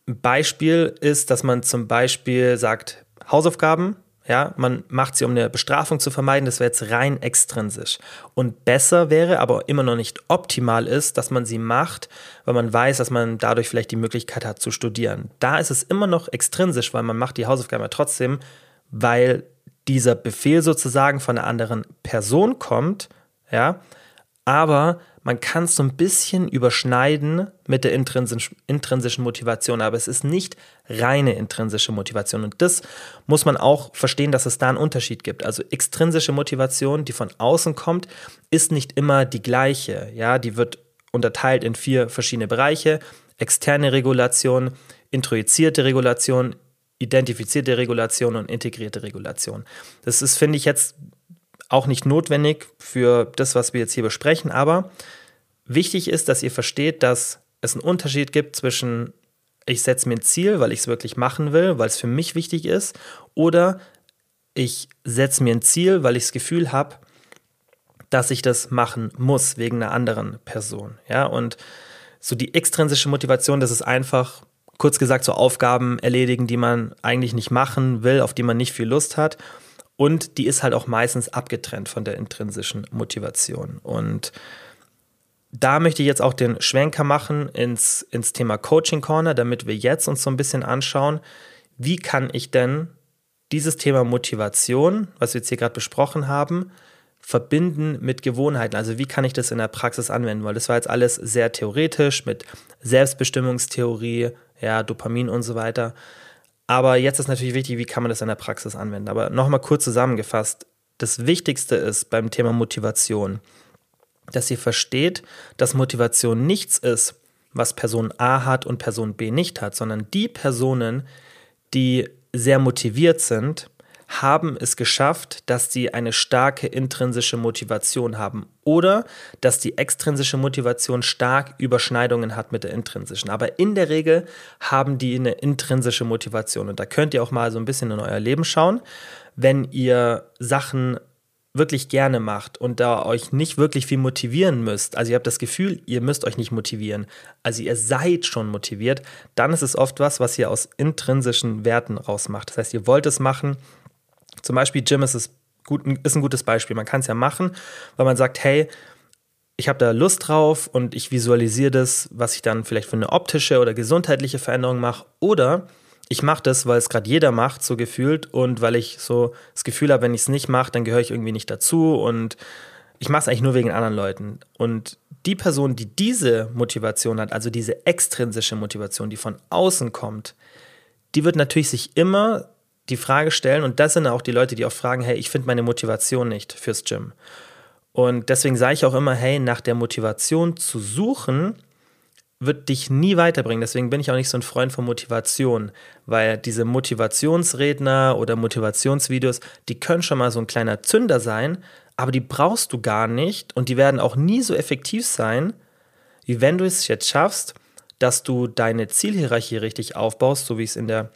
ein Beispiel ist, dass man zum Beispiel sagt, Hausaufgaben, ja, man macht sie, um eine Bestrafung zu vermeiden. Das wäre jetzt rein extrinsisch. Und besser wäre, aber immer noch nicht optimal ist, dass man sie macht, weil man weiß, dass man dadurch vielleicht die Möglichkeit hat zu studieren. Da ist es immer noch extrinsisch, weil man macht die Hausaufgaben ja trotzdem, weil dieser Befehl sozusagen von einer anderen Person kommt, ja, aber man kann es so ein bisschen überschneiden mit der intrinsischen Motivation, aber es ist nicht reine intrinsische Motivation. Und das muss man auch verstehen, dass es da einen Unterschied gibt. Also extrinsische Motivation, die von außen kommt, ist nicht immer die gleiche. Ja, die wird unterteilt in vier verschiedene Bereiche. Externe Regulation, introjizierte Regulation, identifizierte Regulation und integrierte Regulation. Das ist, finde ich, jetzt auch nicht notwendig für das, was wir jetzt hier besprechen, aber wichtig ist, dass ihr versteht, dass es einen Unterschied gibt zwischen ich setze mir ein Ziel, weil ich es wirklich machen will, weil es für mich wichtig ist, oder ich setze mir ein Ziel, weil ich das Gefühl habe, dass ich das machen muss wegen einer anderen Person. Ja, und so die extrinsische Motivation, das ist einfach, kurz gesagt, so Aufgaben erledigen, die man eigentlich nicht machen will, auf die man nicht viel Lust hat. Und die ist halt auch meistens abgetrennt von der intrinsischen Motivation. Und da möchte ich jetzt auch den Schwenker machen ins, ins Thema Coaching Corner, damit wir jetzt uns so ein bisschen anschauen, wie kann ich denn dieses Thema Motivation, was wir jetzt hier gerade besprochen haben, verbinden mit Gewohnheiten. Also wie kann ich das in der Praxis anwenden? Weil das war jetzt alles sehr theoretisch mit Selbstbestimmungstheorie, ja, Dopamin und so weiter. Aber jetzt ist natürlich wichtig, wie kann man das in der Praxis anwenden. Aber nochmal kurz zusammengefasst, das Wichtigste ist beim Thema Motivation, dass ihr versteht, dass Motivation nichts ist, was Person A hat und Person B nicht hat, sondern die Personen, die sehr motiviert sind, haben es geschafft, dass sie eine starke intrinsische Motivation haben oder dass die extrinsische Motivation stark Überschneidungen hat mit der intrinsischen. Aber in der Regel haben die eine intrinsische Motivation und da könnt ihr auch mal so ein bisschen in euer Leben schauen, wenn ihr Sachen wirklich gerne macht und da euch nicht wirklich viel motivieren müsst, also ihr habt das Gefühl, ihr müsst euch nicht motivieren, also ihr seid schon motiviert, dann ist es oft was, was ihr aus intrinsischen Werten rausmacht. Das heißt, ihr wollt es machen. Zum Beispiel Gym ist, es gut, ist ein gutes Beispiel. Man kann es ja machen, weil man sagt, hey, ich habe da Lust drauf und ich visualisiere das, was ich dann vielleicht für eine optische oder gesundheitliche Veränderung mache. Oder ich mache das, weil es gerade jeder macht, so gefühlt, und weil ich so das Gefühl habe, wenn ich es nicht mache, dann gehöre ich irgendwie nicht dazu und ich mache es eigentlich nur wegen anderen Leuten. Und die Person, die diese Motivation hat, also diese extrinsische Motivation, die von außen kommt, die wird natürlich sich immer die Frage stellen, und das sind auch die Leute, die auch fragen, hey, ich finde meine Motivation nicht fürs Gym. Und deswegen sage ich auch immer, hey, nach der Motivation zu suchen, wird dich nie weiterbringen. Deswegen bin ich auch nicht so ein Freund von Motivation, weil diese Motivationsredner oder Motivationsvideos, die können schon mal so ein kleiner Zünder sein, aber die brauchst du gar nicht und die werden auch nie so effektiv sein, wie wenn du es jetzt schaffst, dass du deine Zielhierarchie richtig aufbaust, so wie ich es in der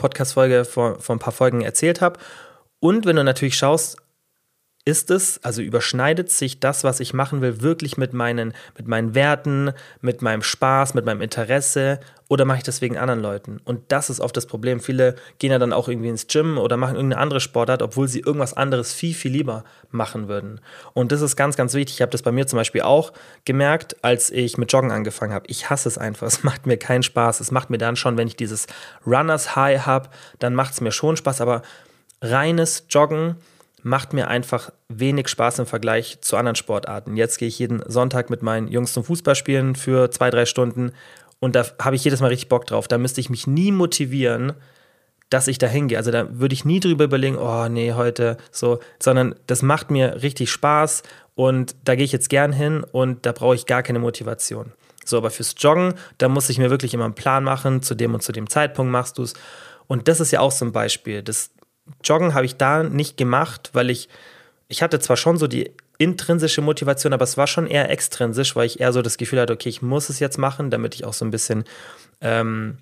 Podcast-Folge vor, vor ein paar Folgen erzählt habe. Und wenn du natürlich schaust, ist es, also überschneidet sich das, was ich machen will, wirklich mit meinen, mit meinen Werten, mit meinem Spaß, mit meinem Interesse oder mache ich das wegen anderen Leuten? Und das ist oft das Problem. Viele gehen ja dann auch irgendwie ins Gym oder machen irgendeine andere Sportart, obwohl sie irgendwas anderes viel, viel lieber machen würden. Und das ist ganz, ganz wichtig. Ich habe das bei mir zum Beispiel auch gemerkt, als ich mit Joggen angefangen habe. Ich hasse es einfach. Es macht mir keinen Spaß. Es macht mir dann schon, wenn ich dieses Runners High habe, dann macht es mir schon Spaß. Aber reines Joggen, macht mir einfach wenig Spaß im Vergleich zu anderen Sportarten. Jetzt gehe ich jeden Sonntag mit meinen Jungs zum Fußballspielen für zwei, drei Stunden und da habe ich jedes Mal richtig Bock drauf. Da müsste ich mich nie motivieren, dass ich da hingehe. Also da würde ich nie drüber überlegen, oh nee, heute so, sondern das macht mir richtig Spaß und da gehe ich jetzt gern hin und da brauche ich gar keine Motivation. So, aber fürs Joggen, da muss ich mir wirklich immer einen Plan machen, zu dem und zu dem Zeitpunkt machst du es. Und das ist ja auch so ein Beispiel. Das, Joggen habe ich da nicht gemacht, weil ich, ich hatte zwar schon so die intrinsische Motivation, aber es war schon eher extrinsisch, weil ich eher so das Gefühl hatte, okay, ich muss es jetzt machen, damit ich auch so ein bisschen ähm,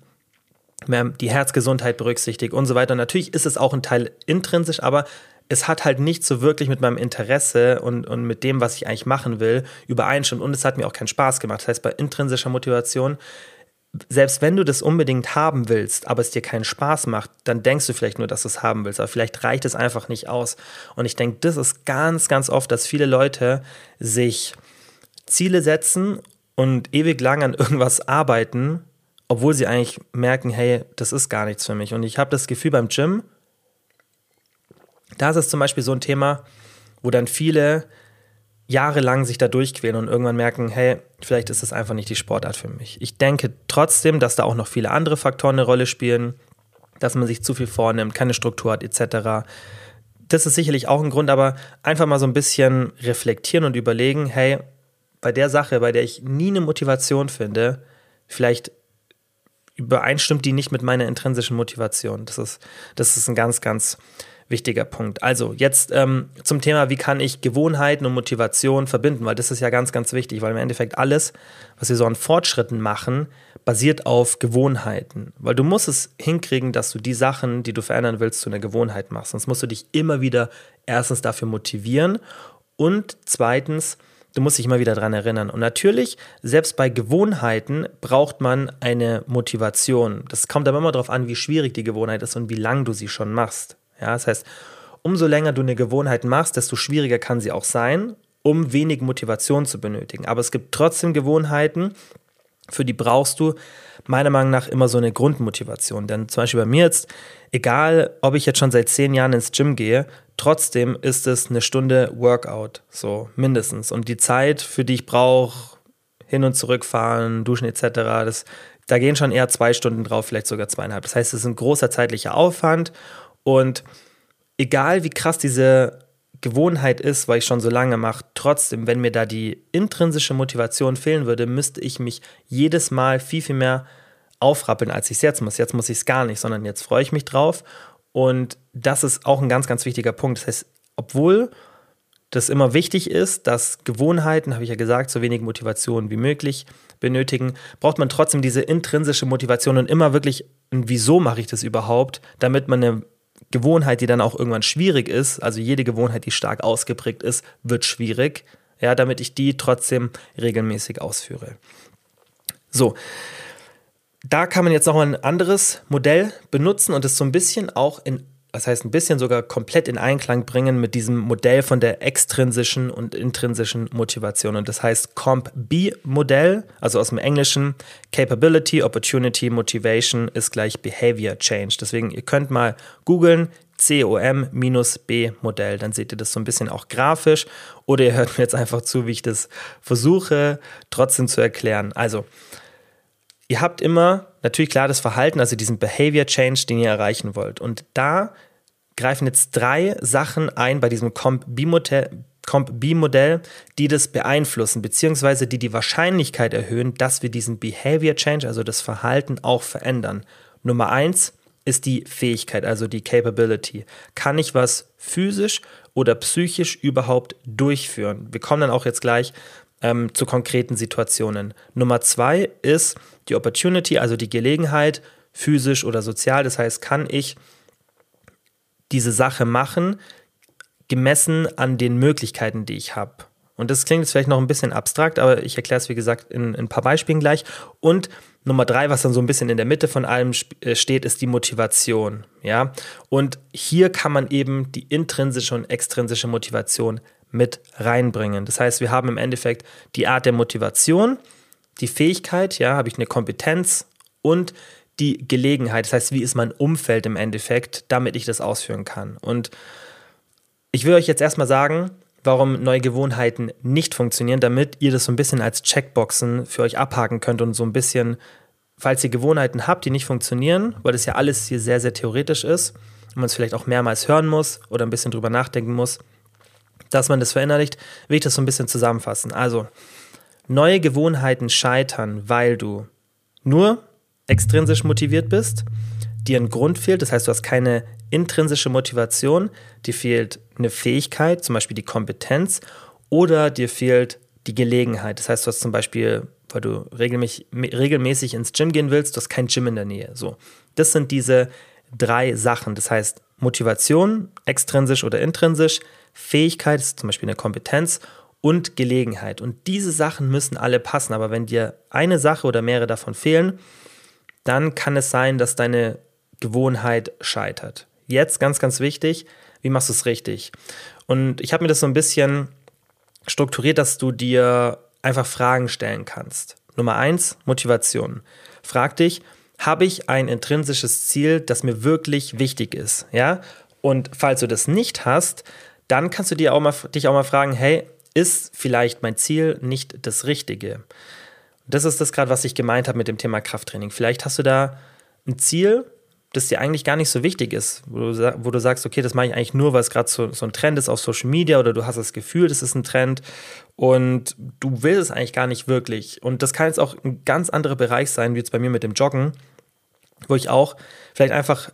mehr die Herzgesundheit berücksichtige und so weiter. Und natürlich ist es auch ein Teil intrinsisch, aber es hat halt nicht so wirklich mit meinem Interesse und, und mit dem, was ich eigentlich machen will, übereinstimmt. Und es hat mir auch keinen Spaß gemacht. Das heißt, bei intrinsischer Motivation selbst wenn du das unbedingt haben willst, aber es dir keinen Spaß macht, dann denkst du vielleicht nur, dass du es haben willst, aber vielleicht reicht es einfach nicht aus. Und ich denke, das ist ganz, ganz oft, dass viele Leute sich Ziele setzen und ewig lang an irgendwas arbeiten, obwohl sie eigentlich merken, hey, das ist gar nichts für mich. Und ich habe das Gefühl beim Gym, da ist es zum Beispiel so ein Thema, wo dann viele jahrelang sich da durchquälen und irgendwann merken, hey, vielleicht ist das einfach nicht die Sportart für mich. Ich denke trotzdem, dass da auch noch viele andere Faktoren eine Rolle spielen, dass man sich zu viel vornimmt, keine Struktur hat, etc. Das ist sicherlich auch ein Grund, aber einfach mal so ein bisschen reflektieren und überlegen, hey, bei der Sache, bei der ich nie eine Motivation finde, vielleicht übereinstimmt die nicht mit meiner intrinsischen Motivation. Das ist, das ist ein ganz, ganz wichtiger Punkt. Also jetzt ähm, zum Thema, wie kann ich Gewohnheiten und Motivation verbinden, weil das ist ja ganz, ganz wichtig, weil im Endeffekt alles, was wir so an Fortschritten machen, basiert auf Gewohnheiten. Weil du musst es hinkriegen, dass du die Sachen, die du verändern willst, zu einer Gewohnheit machst. Sonst musst du dich immer wieder erstens dafür motivieren und zweitens, du musst dich immer wieder daran erinnern. Und natürlich, selbst bei Gewohnheiten braucht man eine Motivation. Das kommt aber immer darauf an, wie schwierig die Gewohnheit ist und wie lange du sie schon machst. Ja, das heißt, umso länger du eine Gewohnheit machst, desto schwieriger kann sie auch sein, um wenig Motivation zu benötigen. Aber es gibt trotzdem Gewohnheiten, für die brauchst du meiner Meinung nach immer so eine Grundmotivation. Denn zum Beispiel bei mir jetzt, egal ob ich jetzt schon seit zehn Jahren ins Gym gehe, trotzdem ist es eine Stunde Workout, so mindestens. Und die Zeit, für die ich brauche, hin und zurück fahren, duschen etc., das, da gehen schon eher zwei Stunden drauf, vielleicht sogar zweieinhalb. Das heißt, es ist ein großer zeitlicher Aufwand und egal wie krass diese Gewohnheit ist, weil ich schon so lange mache, trotzdem, wenn mir da die intrinsische Motivation fehlen würde, müsste ich mich jedes Mal viel, viel mehr aufrappeln, als ich es jetzt muss. Jetzt muss ich es gar nicht, sondern jetzt freue ich mich drauf. Und das ist auch ein ganz, ganz wichtiger Punkt. Das heißt, obwohl das immer wichtig ist, dass Gewohnheiten, habe ich ja gesagt, so wenig Motivation wie möglich benötigen, braucht man trotzdem diese intrinsische Motivation und immer wirklich Wieso mache ich das überhaupt, damit man eine Gewohnheit, die dann auch irgendwann schwierig ist, also jede Gewohnheit, die stark ausgeprägt ist, wird schwierig, ja, damit ich die trotzdem regelmäßig ausführe. So, da kann man jetzt noch ein anderes Modell benutzen und es so ein bisschen auch in das heißt ein bisschen sogar komplett in Einklang bringen mit diesem Modell von der extrinsischen und intrinsischen Motivation. Und das heißt COMP-B-Modell, also aus dem Englischen Capability, Opportunity, Motivation ist gleich Behavior Change. Deswegen, ihr könnt mal googeln, COM-B-Modell, dann seht ihr das so ein bisschen auch grafisch. Oder ihr hört mir jetzt einfach zu, wie ich das versuche trotzdem zu erklären. Also, ihr habt immer natürlich klar das Verhalten, also diesen Behavior Change, den ihr erreichen wollt. Und da greifen jetzt drei Sachen ein bei diesem Comp-B-Modell, Comp-B-Modell, die das beeinflussen, beziehungsweise die die Wahrscheinlichkeit erhöhen, dass wir diesen Behavior Change, also das Verhalten, auch verändern. Nummer eins ist die Fähigkeit, also die Capability. Kann ich was physisch oder psychisch überhaupt durchführen? Wir kommen dann auch jetzt gleich ähm, zu konkreten Situationen. Nummer zwei ist die Opportunity, also die Gelegenheit, physisch oder sozial. Das heißt, kann ich diese Sache machen, gemessen an den Möglichkeiten, die ich habe. Und das klingt jetzt vielleicht noch ein bisschen abstrakt, aber ich erkläre es, wie gesagt, in, in, ein paar Beispielen gleich. Und Nummer drei, was dann so ein bisschen in der Mitte von allem äh, steht, ist die Motivation. Ja? Und hier kann man eben die intrinsische und extrinsische Motivation mit reinbringen. Das heißt, wir haben im Endeffekt die Art der Motivation, die Fähigkeit, ja, habe ich eine Kompetenz und die Gelegenheit. Das heißt, wie ist mein Umfeld im Endeffekt, damit ich das ausführen kann. Und ich will euch jetzt erstmal sagen, warum neue Gewohnheiten nicht funktionieren, damit ihr das so ein bisschen als Checkboxen für euch abhaken könnt und so ein bisschen, falls ihr Gewohnheiten habt, die nicht funktionieren, weil das ja alles hier sehr, sehr theoretisch ist und man es vielleicht auch mehrmals hören muss oder ein bisschen drüber nachdenken muss, dass man das verinnerlicht, will ich das so ein bisschen zusammenfassen. Also, neue Gewohnheiten scheitern, weil du nur extrinsisch motiviert bist, dir ein Grund fehlt, das heißt, du hast keine intrinsische Motivation, dir fehlt eine Fähigkeit, zum Beispiel die Kompetenz, oder dir fehlt die Gelegenheit. Das heißt, du hast zum Beispiel, weil du regelmäßig, ins Gym gehen willst, du hast kein Gym in der Nähe. So, das sind diese drei Sachen. Das heißt, Motivation, extrinsisch oder intrinsisch, Fähigkeit, ist zum Beispiel eine Kompetenz und Gelegenheit. Und diese Sachen müssen alle passen. Aber wenn dir eine Sache oder mehrere davon fehlen, dann kann es sein, dass deine Gewohnheit scheitert. Jetzt ganz, ganz wichtig, wie machst du es richtig? Und ich habe mir das so ein bisschen strukturiert, dass du dir einfach Fragen stellen kannst. Nummer eins, Motivation. Frag dich, habe ich ein intrinsisches Ziel, das mir wirklich wichtig ist? Ja? Und falls du das nicht hast, dann kannst du dir auch mal, dich auch mal fragen, hey, ist vielleicht mein Ziel nicht das Richtige? Das ist das gerade, was ich gemeint habe mit dem Thema Krafttraining. Vielleicht hast du da ein Ziel, das dir eigentlich gar nicht so wichtig ist, wo du, sagst, okay, das mache ich eigentlich nur, weil es gerade so, so ein Trend ist auf Social Media oder du hast das Gefühl, das ist ein Trend und du willst es eigentlich gar nicht wirklich. Und das kann jetzt auch ein ganz anderer Bereich sein, wie jetzt bei mir mit dem Joggen, wo ich auch vielleicht einfach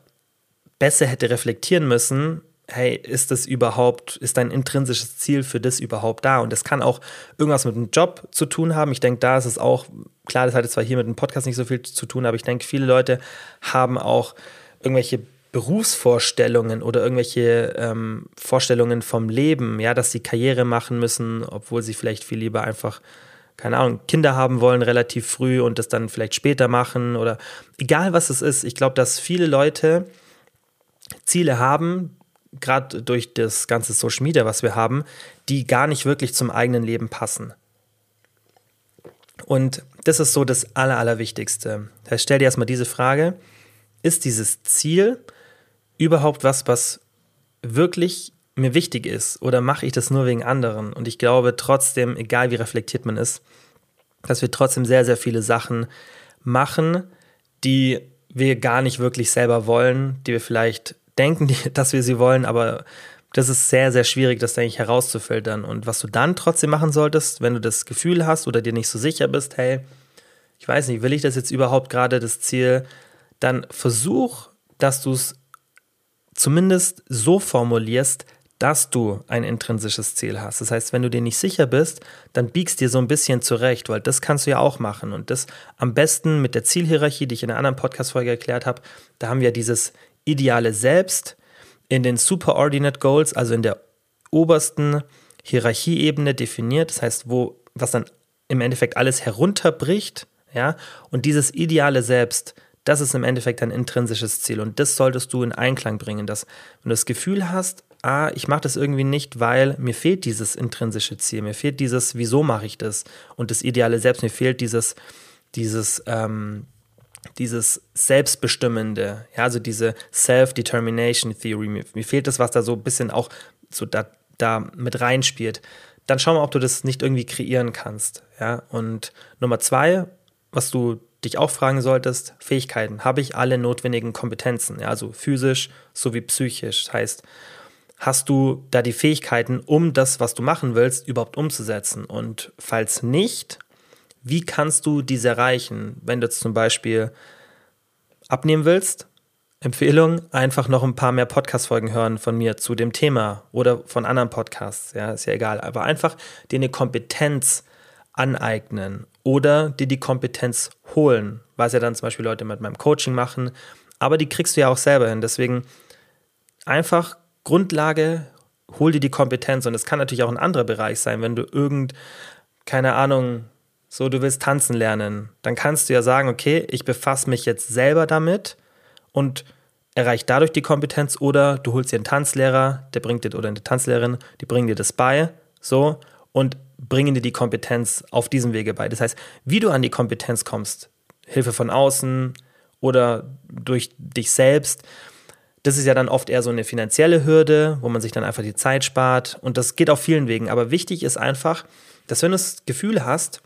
besser hätte reflektieren müssen, hey, ist das überhaupt, ist dein intrinsisches Ziel für das überhaupt da? Und das kann auch irgendwas mit dem Job zu tun haben. Ich denke, da ist es auch, klar, das hat jetzt zwar hier mit dem Podcast nicht so viel zu tun, aber ich denke, viele Leute haben auch irgendwelche Berufsvorstellungen oder irgendwelche ähm, Vorstellungen vom Leben, ja, dass sie Karriere machen müssen, obwohl sie vielleicht viel lieber einfach keine Ahnung, Kinder haben wollen relativ früh und das dann vielleicht später machen oder egal was es ist. Ich glaube, dass viele Leute Ziele haben, gerade durch das ganze Social Media, was wir haben, die gar nicht wirklich zum eigenen Leben passen. Und das ist so das Aller, Allerwichtigste. Das stell dir erstmal diese Frage: Ist dieses Ziel überhaupt was, was wirklich mir wichtig ist? Oder mache ich das nur wegen anderen? Und ich glaube trotzdem, egal wie reflektiert man ist, dass wir trotzdem sehr, sehr viele Sachen machen, die wir gar nicht wirklich selber wollen, die wir vielleicht denken, dass wir sie wollen, aber das ist sehr, sehr schwierig, das eigentlich herauszufiltern. Und was du dann trotzdem machen solltest, wenn du das Gefühl hast oder dir nicht so sicher bist, hey, ich weiß nicht, will ich das jetzt überhaupt gerade das Ziel, dann versuch, dass du es zumindest so formulierst, dass du ein intrinsisches Ziel hast. Das heißt, wenn du dir nicht sicher bist, dann biegst dir so ein bisschen zurecht, weil das kannst du ja auch machen. Und das am besten mit der Zielhierarchie, die ich in einer anderen Podcast-Folge erklärt habe, da haben wir dieses ideale Selbst, in den Superordinate Goals, also in der obersten Hierarchieebene definiert, das heißt, wo was dann im Endeffekt alles herunterbricht, ja, und dieses ideale Selbst, das ist im Endeffekt ein intrinsisches Ziel. Und das solltest du in Einklang bringen, dass wenn du das Gefühl hast, ah, ich mache das irgendwie nicht, weil mir fehlt dieses intrinsische Ziel, mir fehlt dieses, wieso mache ich das? Und das ideale Selbst, mir fehlt dieses, dieses, ähm, dieses Selbstbestimmende, ja, also diese Self-Determination Theory, mir, mir, fehlt das, was da so ein bisschen auch so da, da mit reinspielt. Dann schau mal, ob du das nicht irgendwie kreieren kannst, ja. Und Nummer zwei, was du dich auch fragen solltest, Fähigkeiten. Habe ich alle notwendigen Kompetenzen, ja, also physisch sowie psychisch. Das heißt, hast du da die Fähigkeiten, um das, was du machen willst, überhaupt umzusetzen? Und falls nicht, wie kannst du diese erreichen? Wenn du jetzt zum Beispiel abnehmen willst, Empfehlung, einfach noch ein paar mehr Podcast-Folgen hören von mir zu dem Thema oder von anderen Podcasts, ja, ist ja egal. Aber einfach dir eine Kompetenz aneignen oder dir die Kompetenz holen, was ja dann zum Beispiel Leute mit meinem Coaching machen. Aber die kriegst du ja auch selber hin. Deswegen einfach Grundlage, hol dir die Kompetenz. Und es kann natürlich auch ein anderer Bereich sein, wenn du irgend, keine Ahnung, so du willst tanzen lernen, dann kannst du ja sagen, okay, ich befasse mich jetzt selber damit und erreiche dadurch die Kompetenz oder du holst dir einen Tanzlehrer, der bringt dir oder eine Tanzlehrerin, die bringen dir das bei, so und bringen dir die Kompetenz auf diesem Wege bei. Das heißt, wie du an die Kompetenz kommst, Hilfe von außen oder durch dich selbst, das ist ja dann oft eher so eine finanzielle Hürde, wo man sich dann einfach die Zeit spart. Und das geht auf vielen Wegen. Aber wichtig ist einfach, dass wenn du das Gefühl hast,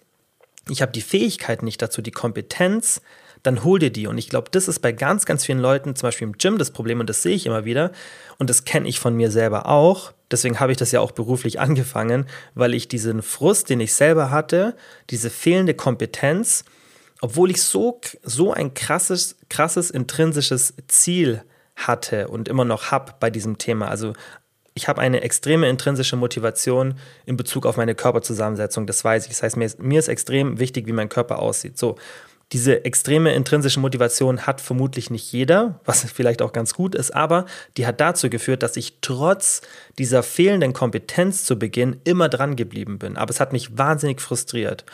ich habe die Fähigkeit nicht dazu, die Kompetenz, dann hol dir die. Und ich glaube, das ist bei ganz, ganz vielen Leuten, zum Beispiel im Gym, das Problem, und das sehe ich immer wieder. Und das kenne ich von mir selber auch. Deswegen habe ich das ja auch beruflich angefangen, weil ich diesen Frust, den ich selber hatte, diese fehlende Kompetenz, obwohl ich so, so ein krasses, krasses intrinsisches Ziel hatte und immer noch habe bei diesem Thema. Also ich habe eine extreme intrinsische Motivation in Bezug auf meine Körperzusammensetzung, das weiß ich. Das heißt, mir ist, mir ist extrem wichtig, wie mein Körper aussieht. So, diese extreme intrinsische Motivation hat vermutlich nicht jeder, was vielleicht auch ganz gut ist, aber die hat dazu geführt, dass ich trotz dieser fehlenden Kompetenz zu Beginn immer dran geblieben bin. Aber es hat mich wahnsinnig frustriert.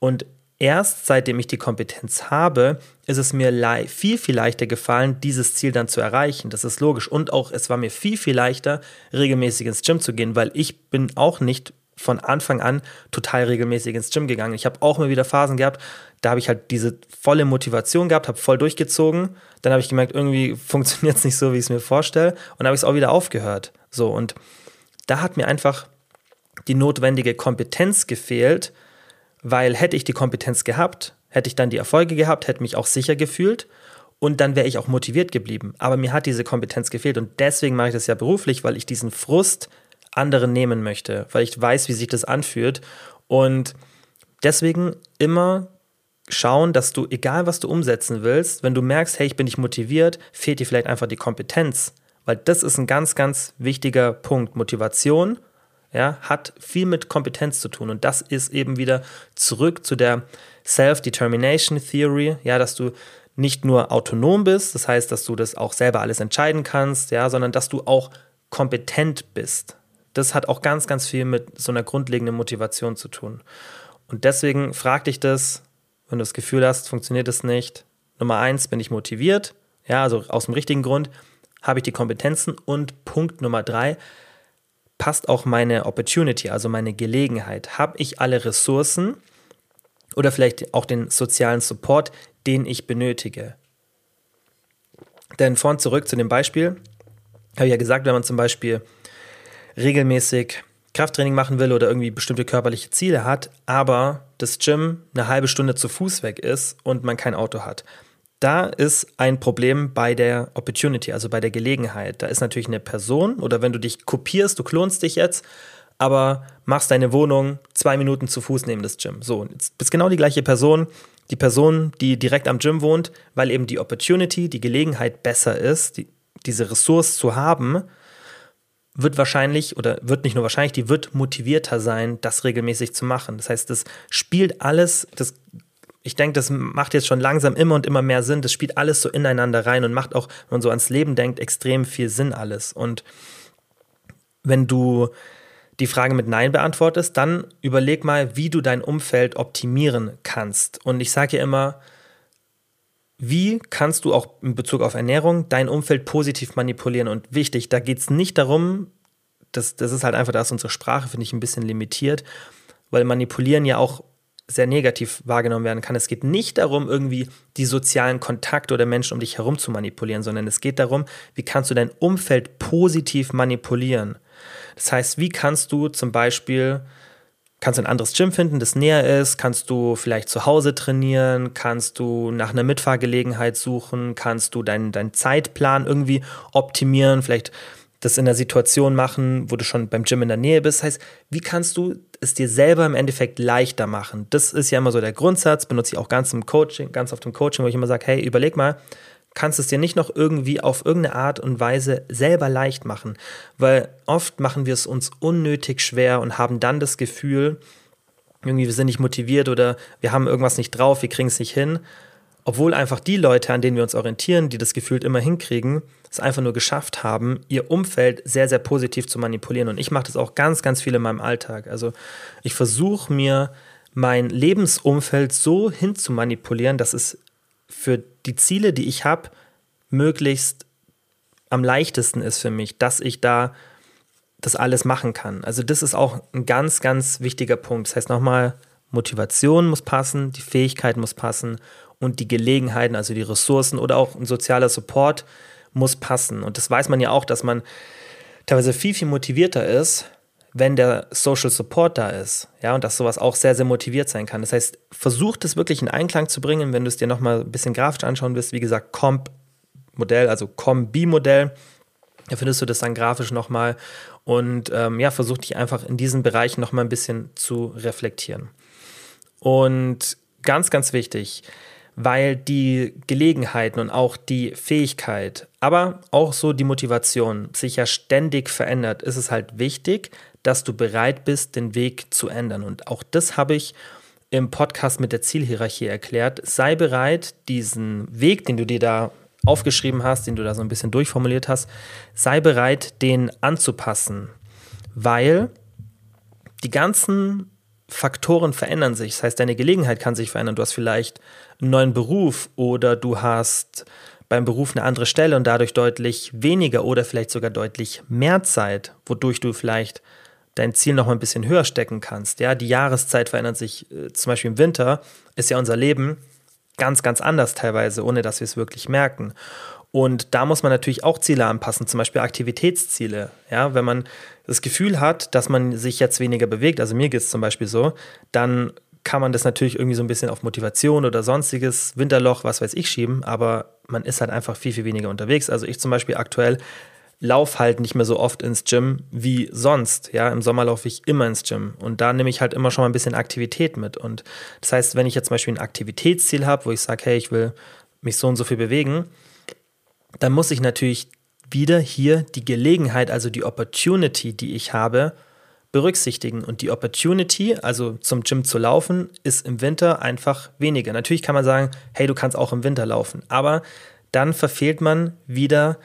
Und erst seitdem ich die Kompetenz habe, ist es mir viel, viel leichter gefallen, dieses Ziel dann zu erreichen. Das ist logisch. Und auch es war mir viel, viel leichter, regelmäßig ins Gym zu gehen, weil ich bin auch nicht von Anfang an total regelmäßig ins Gym gegangen. Ich habe auch immer wieder Phasen gehabt, da habe ich halt diese volle Motivation gehabt, habe voll durchgezogen. Dann habe ich gemerkt, irgendwie funktioniert es nicht so, wie ich es mir vorstelle. Und habe ich es auch wieder aufgehört. So, und da hat mir einfach die notwendige Kompetenz gefehlt, weil hätte ich die Kompetenz gehabt, hätte ich dann die Erfolge gehabt, hätte mich auch sicher gefühlt und dann wäre ich auch motiviert geblieben. Aber mir hat diese Kompetenz gefehlt und deswegen mache ich das ja beruflich, weil ich diesen Frust anderen nehmen möchte, weil ich weiß, wie sich das anfühlt. Und deswegen immer schauen, dass du, egal was du umsetzen willst, wenn du merkst, hey, ich bin nicht motiviert, fehlt dir vielleicht einfach die Kompetenz. Weil das ist ein ganz, ganz wichtiger Punkt. Motivation ja, hat viel mit Kompetenz zu tun. Und das ist eben wieder zurück zu der Self-Determination Theory, ja, dass du nicht nur autonom bist, das heißt, dass du das auch selber alles entscheiden kannst, ja, sondern dass du auch kompetent bist das hat auch ganz, ganz viel mit so einer grundlegenden Motivation zu tun. Und deswegen frag dich das, wenn du das Gefühl hast, funktioniert es nicht. Nummer eins, bin ich motiviert? Ja, also aus dem richtigen Grund. Habe ich die Kompetenzen? Und Punkt Nummer drei, passt auch meine Opportunity, also meine Gelegenheit? Habe ich alle Ressourcen oder vielleicht auch den sozialen Support, den ich benötige? Denn vorn zurück zu dem Beispiel, habe ich ja gesagt, wenn man zum Beispiel regelmäßig Krafttraining machen will oder irgendwie bestimmte körperliche Ziele hat, aber das Gym eine halbe Stunde zu Fuß weg ist und man kein Auto hat. Da ist ein Problem bei der Opportunity, also bei der Gelegenheit. Da ist natürlich eine Person oder wenn du dich kopierst, du klonst dich jetzt, aber machst deine Wohnung zwei Minuten zu Fuß neben das Gym. So, jetzt bist genau die gleiche Person, die Person, die direkt am Gym wohnt, weil eben die Opportunity, die Gelegenheit besser ist, die, diese Ressource zu haben, wird wahrscheinlich oder wird nicht nur wahrscheinlich, die wird motivierter sein, das regelmäßig zu machen. Das heißt, das spielt alles, das, ich denke, das macht jetzt schon langsam immer und immer mehr Sinn. Das spielt alles so ineinander rein und macht auch, wenn man so ans Leben denkt, extrem viel Sinn alles. Und wenn du die Frage mit Nein beantwortest, dann überleg mal, wie du dein Umfeld optimieren kannst. Und ich sage ja immer, wie kannst du auch in Bezug auf Ernährung dein Umfeld positiv manipulieren? Und wichtig, da geht es nicht darum, das, das ist halt einfach, da ist unsere Sprache, finde ich, ein bisschen limitiert, weil manipulieren ja auch sehr negativ wahrgenommen werden kann. Es geht nicht darum, irgendwie die sozialen Kontakte oder Menschen um dich herum zu manipulieren, sondern es geht darum, wie kannst du dein Umfeld positiv manipulieren. Das heißt, wie kannst du zum Beispiel, kannst du ein anderes Gym finden, das näher ist, kannst du vielleicht zu Hause trainieren, kannst du nach einer Mitfahrgelegenheit suchen, kannst du deinen dein Zeitplan irgendwie optimieren, vielleicht das in der Situation machen, wo du schon beim Gym in der Nähe bist. Das heißt, wie kannst du es dir selber im Endeffekt leichter machen? Das ist ja immer so der Grundsatz, benutze ich auch ganz im Coaching, ganz auf dem Coaching, wo ich immer sage, hey, überleg mal, kannst es dir nicht noch irgendwie auf irgendeine Art und Weise selber leicht machen, weil oft machen wir es uns unnötig schwer und haben dann das Gefühl, irgendwie wir sind nicht motiviert oder wir haben irgendwas nicht drauf, wir kriegen es nicht hin, obwohl einfach die Leute, an denen wir uns orientieren, die das gefühlt immer hinkriegen, es einfach nur geschafft haben, ihr Umfeld sehr, sehr positiv zu manipulieren. Und ich mache das auch ganz, ganz viel in meinem Alltag. Also ich versuche mir mein Lebensumfeld so hin zu manipulieren, dass es für die Ziele, die ich habe, möglichst am leichtesten ist für mich, dass ich da das alles machen kann. Also das ist auch ein ganz, ganz wichtiger Punkt. Das heißt nochmal, Motivation muss passen, die Fähigkeit muss passen und die Gelegenheiten, also die Ressourcen oder auch ein sozialer Support muss passen. Und das weiß man ja auch, dass man teilweise viel, viel motivierter ist, wenn der Social Support da ist. Ja, und dass sowas auch sehr, sehr motiviert sein kann. Das heißt, versuch das wirklich in Einklang zu bringen, wenn du es dir nochmal ein bisschen grafisch anschauen willst. Wie gesagt, Comp-Modell, also Com-B-Modell. Da findest du das dann grafisch nochmal. Und ähm, ja, versuch dich einfach in diesen Bereichen nochmal ein bisschen zu reflektieren. Und ganz, ganz wichtig, weil die Gelegenheiten und auch die Fähigkeit, aber auch so die Motivation sich ja ständig verändert, ist es halt wichtig, dass du bereit bist, den Weg zu ändern. Und auch das habe ich im Podcast mit der Zielhierarchie erklärt. Sei bereit, diesen Weg, den du dir da aufgeschrieben hast, den du da so ein bisschen durchformuliert hast, sei bereit, den anzupassen, weil die ganzen Faktoren verändern sich. Das heißt, deine Gelegenheit kann sich verändern. Du hast vielleicht einen neuen Beruf oder du hast beim Beruf eine andere Stelle und dadurch deutlich weniger oder vielleicht sogar deutlich mehr Zeit, wodurch du vielleicht dein Ziel noch mal ein bisschen höher stecken kannst. Ja, die Jahreszeit verändert sich. Äh, zum Beispiel im Winter ist ja unser Leben ganz, ganz anders teilweise, ohne dass wir es wirklich merken. Und da muss man natürlich auch Ziele anpassen, zum Beispiel Aktivitätsziele. Ja, wenn man das Gefühl hat, dass man sich jetzt weniger bewegt, also mir geht es zum Beispiel so, dann kann man das natürlich irgendwie so ein bisschen auf Motivation oder sonstiges Winterloch, was weiß ich, schieben, aber man ist halt einfach viel, viel weniger unterwegs. Also ich zum Beispiel aktuell laufe halt nicht mehr so oft ins Gym wie sonst. Ja, im Sommer laufe ich immer ins Gym und da nehme ich halt immer schon mal ein bisschen Aktivität mit. Und das heißt, wenn ich jetzt zum Beispiel ein Aktivitätsziel habe, wo ich sage, hey, ich will mich so und so viel bewegen, dann muss ich natürlich wieder hier die Gelegenheit, also die Opportunity, die ich habe, berücksichtigen. Und die Opportunity, also zum Gym zu laufen, ist im Winter einfach weniger. Natürlich kann man sagen, hey, du kannst auch im Winter laufen, aber dann verfehlt man wieder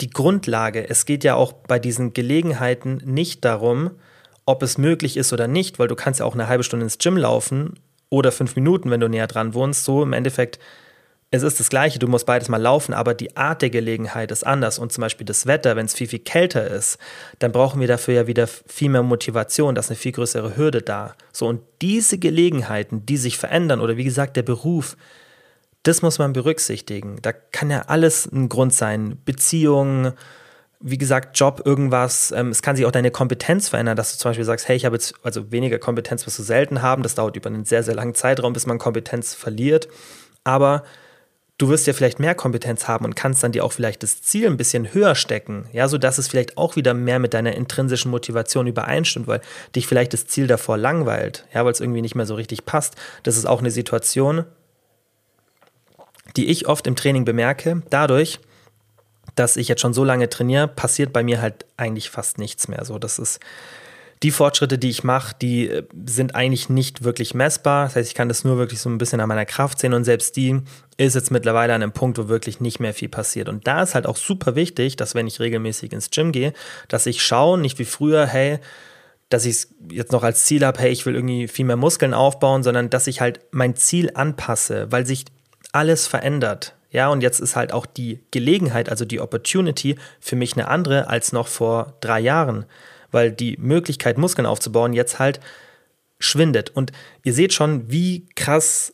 die Grundlage. Es geht ja auch bei diesen Gelegenheiten nicht darum, ob es möglich ist oder nicht, weil du kannst ja auch eine halbe Stunde ins Gym laufen oder fünf Minuten, wenn du näher dran wohnst. So im Endeffekt es ist das Gleiche, du musst beides mal laufen, aber die Art der Gelegenheit ist anders. Und zum Beispiel das Wetter, wenn es viel, viel kälter ist, dann brauchen wir dafür ja wieder viel mehr Motivation, da ist eine viel größere Hürde da. So, und diese Gelegenheiten, die sich verändern, oder wie gesagt, der Beruf, das muss man berücksichtigen. Da kann ja alles ein Grund sein. Beziehungen, wie gesagt, Job, irgendwas. Ähm, es kann sich auch deine Kompetenz verändern, dass du zum Beispiel sagst, hey, ich habe jetzt also weniger Kompetenz, was du selten haben. Das dauert über einen sehr, sehr langen Zeitraum, bis man Kompetenz verliert. Aber du wirst ja vielleicht mehr Kompetenz haben und kannst dann dir auch vielleicht das Ziel ein bisschen höher stecken, ja, sodass es vielleicht auch wieder mehr mit deiner intrinsischen Motivation übereinstimmt, weil dich vielleicht das Ziel davor langweilt, ja, weil es irgendwie nicht mehr so richtig passt. Das ist auch eine Situation, die ich oft im Training bemerke. Dadurch, dass ich jetzt schon so lange trainiere, passiert bei mir halt eigentlich fast nichts mehr. So, das ist die Fortschritte, die ich mache, die äh, sind eigentlich nicht wirklich messbar. Das heißt, ich kann das nur wirklich so ein bisschen an meiner Kraft sehen und selbst die ist jetzt mittlerweile an einem Punkt, wo wirklich nicht mehr viel passiert. Und da ist halt auch super wichtig, dass wenn ich regelmäßig ins Gym gehe, dass ich schaue, nicht wie früher, hey, dass ich es jetzt noch als Ziel habe, hey, ich will irgendwie viel mehr Muskeln aufbauen, sondern dass ich halt mein Ziel anpasse, weil sich alles verändert. Ja, und jetzt ist halt auch die Gelegenheit, also die Opportunity für mich eine andere als noch vor drei Jahren, weil die Möglichkeit, Muskeln aufzubauen, jetzt halt schwindet. Und ihr seht schon, wie krass,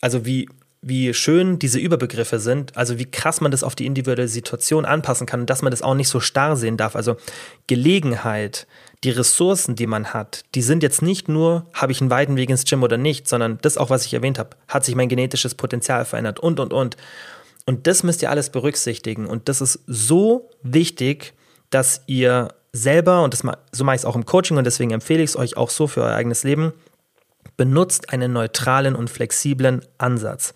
also wie, wie schön diese Überbegriffe sind, also wie krass man das auf die individuelle Situation anpassen kann und dass man das auch nicht so starr sehen darf. Also Gelegenheit, die Ressourcen, die man hat, die sind jetzt nicht nur, habe ich einen weiten Weg ins Gym oder nicht, sondern das auch, was ich erwähnt habe, hat sich mein genetisches Potenzial verändert und, und, und. Und das müsst ihr alles berücksichtigen. Und das ist so wichtig, dass ihr selber, und das, so mache ich es auch im Coaching und deswegen empfehle ich es euch auch so für euer eigenes Leben, benutzt einen neutralen und flexiblen Ansatz.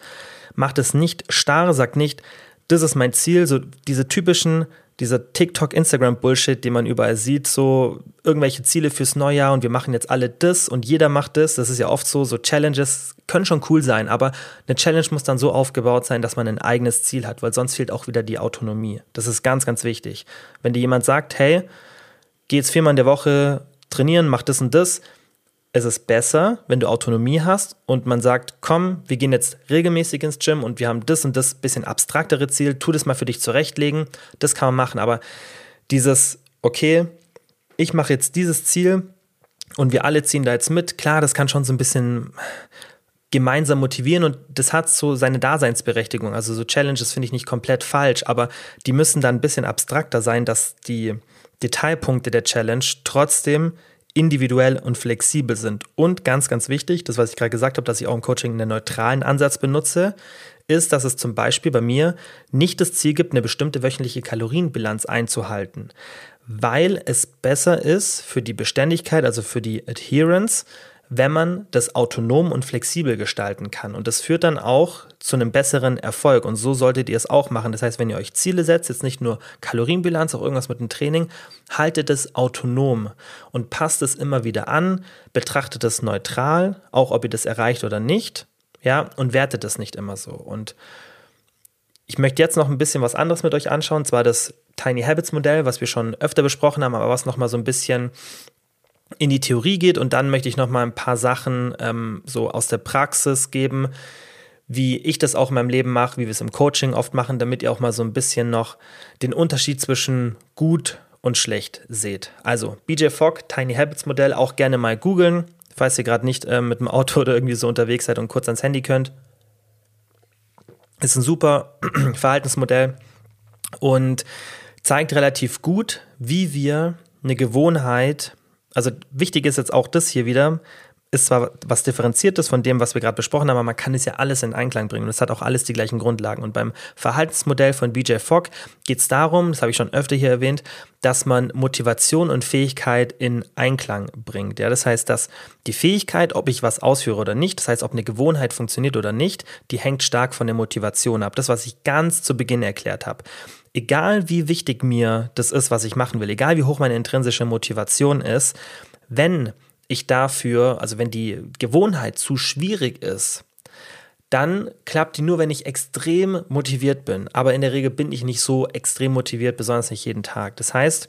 Macht es nicht starr, sagt nicht, das ist mein Ziel, so diese typischen dieser TikTok, Instagram-Bullshit, den man überall sieht, so irgendwelche Ziele fürs Neujahr und wir machen jetzt alle das und jeder macht das. Das ist ja oft so, so Challenges können schon cool sein, aber eine Challenge muss dann so aufgebaut sein, dass man ein eigenes Ziel hat, weil sonst fehlt auch wieder die Autonomie. Das ist ganz, ganz wichtig. Wenn dir jemand sagt, hey, geh jetzt viermal in der Woche trainieren, mach das und das, es ist besser, wenn du Autonomie hast und man sagt, komm, wir gehen jetzt regelmäßig ins Gym und wir haben das und das bisschen abstraktere Ziel, tu das mal für dich zurechtlegen, das kann man machen, aber dieses, okay, ich mache jetzt dieses Ziel und wir alle ziehen da jetzt mit, klar, das kann schon so ein bisschen gemeinsam motivieren und das hat so seine Daseinsberechtigung. Also so Challenges finde ich nicht komplett falsch, aber die müssen dann ein bisschen abstrakter sein, dass die Detailpunkte der Challenge trotzdem individuell und flexibel sind. Und ganz, ganz wichtig, das, was ich gerade gesagt habe, dass ich auch im Coaching einen neutralen Ansatz benutze, ist, dass es zum Beispiel bei mir nicht das Ziel gibt, eine bestimmte wöchentliche Kalorienbilanz einzuhalten, weil es besser ist für die Beständigkeit, also für die Adherence, wenn man das autonom und flexibel gestalten kann. Und das führt dann auch zu einem besseren Erfolg. Und so solltet ihr es auch machen. Das heißt, wenn ihr euch Ziele setzt, jetzt nicht nur Kalorienbilanz, auch irgendwas mit dem Training, haltet es autonom und passt es immer wieder an, betrachtet es neutral, auch ob ihr das erreicht oder nicht. Ja, und wertet es nicht immer so. Und ich möchte jetzt noch ein bisschen was anderes mit euch anschauen, zwar das Tiny Habits Modell, was wir schon öfter besprochen haben, aber was nochmal so ein bisschen in die Theorie geht und dann möchte ich noch mal ein paar Sachen ähm, so aus der Praxis geben, wie ich das auch in meinem Leben mache, wie wir es im Coaching oft machen, damit ihr auch mal so ein bisschen noch den Unterschied zwischen gut und schlecht seht. Also BJ Fogg, Tiny Habits Modell, auch gerne mal googeln, falls ihr gerade nicht äh, mit dem Auto oder irgendwie so unterwegs seid und kurz ans Handy könnt. Ist ein super Verhaltensmodell und zeigt relativ gut, wie wir eine Gewohnheit also wichtig ist jetzt auch das hier wieder, ist zwar was Differenziertes von dem, was wir gerade besprochen haben, aber man kann es ja alles in Einklang bringen und es hat auch alles die gleichen Grundlagen. Und beim Verhaltensmodell von BJ Fogg geht es darum, das habe ich schon öfter hier erwähnt, dass man Motivation und Fähigkeit in Einklang bringt. Ja, das heißt, dass die Fähigkeit, ob ich was ausführe oder nicht, das heißt, ob eine Gewohnheit funktioniert oder nicht, die hängt stark von der Motivation ab. Das, was ich ganz zu Beginn erklärt habe egal wie wichtig mir das ist, was ich machen will, egal wie hoch meine intrinsische Motivation ist, wenn ich dafür, also wenn die Gewohnheit zu schwierig ist, dann klappt die nur, wenn ich extrem motiviert bin. Aber in der Regel bin ich nicht so extrem motiviert, besonders nicht jeden Tag. Das heißt,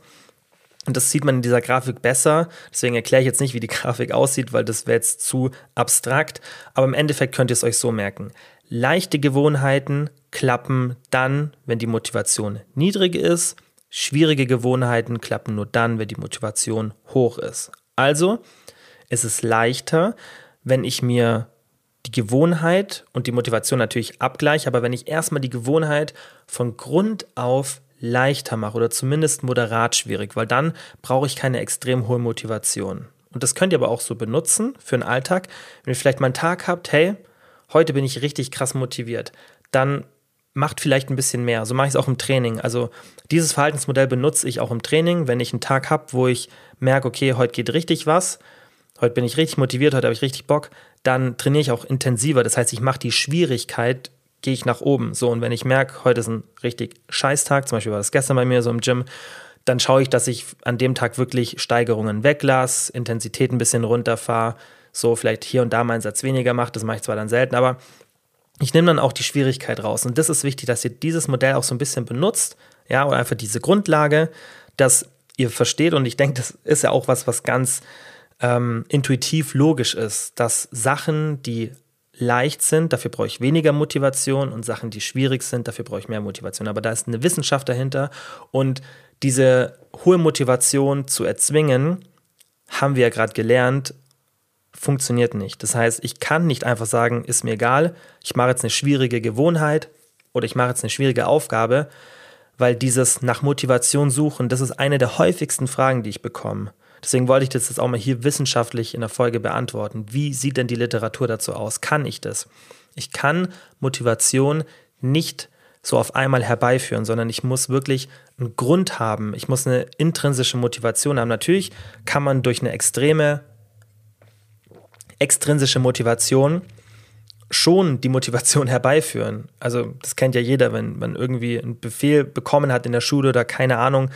und das sieht man in dieser Grafik besser. Deswegen erkläre ich jetzt nicht, wie die Grafik aussieht, weil das wäre jetzt zu abstrakt. Aber im Endeffekt könnt ihr es euch so merken. Leichte Gewohnheiten klappen dann, wenn die Motivation niedrig ist. Schwierige Gewohnheiten klappen nur dann, wenn die Motivation hoch ist. Also, es ist leichter, wenn ich mir die Gewohnheit und die Motivation natürlich abgleiche, aber wenn ich erstmal die Gewohnheit von Grund auf leichter mache oder zumindest moderat schwierig, weil dann brauche ich keine extrem hohe Motivation. Und das könnt ihr aber auch so benutzen für den Alltag. Wenn ihr vielleicht mal einen Tag habt, hey, heute bin ich richtig krass motiviert, dann macht vielleicht ein bisschen mehr. So mache ich es auch im Training. Also dieses Verhaltensmodell benutze ich auch im Training, wenn ich einen Tag habe, wo ich merke, okay, heute geht richtig was, heute bin ich richtig motiviert, heute habe ich richtig Bock, dann trainiere ich auch intensiver. Das heißt, ich mache die Schwierigkeit, gehe ich nach oben. So, und wenn ich merke, heute ist ein richtig Scheißtag, zum Beispiel war das gestern bei mir so im Gym, dann schaue ich, dass ich an dem Tag wirklich Steigerungen weglasse, Intensität ein bisschen runterfahre, so vielleicht hier und da mal einen Satz weniger mache. Das mache ich zwar dann selten, aber ich nehme dann auch die Schwierigkeit raus. Und das ist wichtig, dass ihr dieses Modell auch so ein bisschen benutzt, ja, oder einfach diese Grundlage, dass ihr versteht. Und ich denke, das ist ja auch was, was ganz ähm, intuitiv logisch ist, dass Sachen, die leicht sind, dafür brauche ich weniger Motivation und Sachen, die schwierig sind, dafür brauche ich mehr Motivation. Aber da ist eine Wissenschaft dahinter und diese hohe Motivation zu erzwingen, haben wir ja gerade gelernt, funktioniert nicht. Das heißt, ich kann nicht einfach sagen, ist mir egal, ich mache jetzt eine schwierige Gewohnheit oder ich mache jetzt eine schwierige Aufgabe, weil dieses nach Motivation suchen, das ist eine der häufigsten Fragen, die ich bekomme. Deswegen wollte ich das jetzt auch mal hier wissenschaftlich in der Folge beantworten. Wie sieht denn die Literatur dazu aus? Kann ich das? Ich kann Motivation nicht so auf einmal herbeiführen, sondern ich muss wirklich einen Grund haben. Ich muss eine intrinsische Motivation haben. Natürlich kann man durch eine extreme extrinsische Motivation schon die Motivation herbeiführen. Also das kennt ja jeder, wenn man irgendwie einen Befehl bekommen hat in der Schule oder keine Ahnung,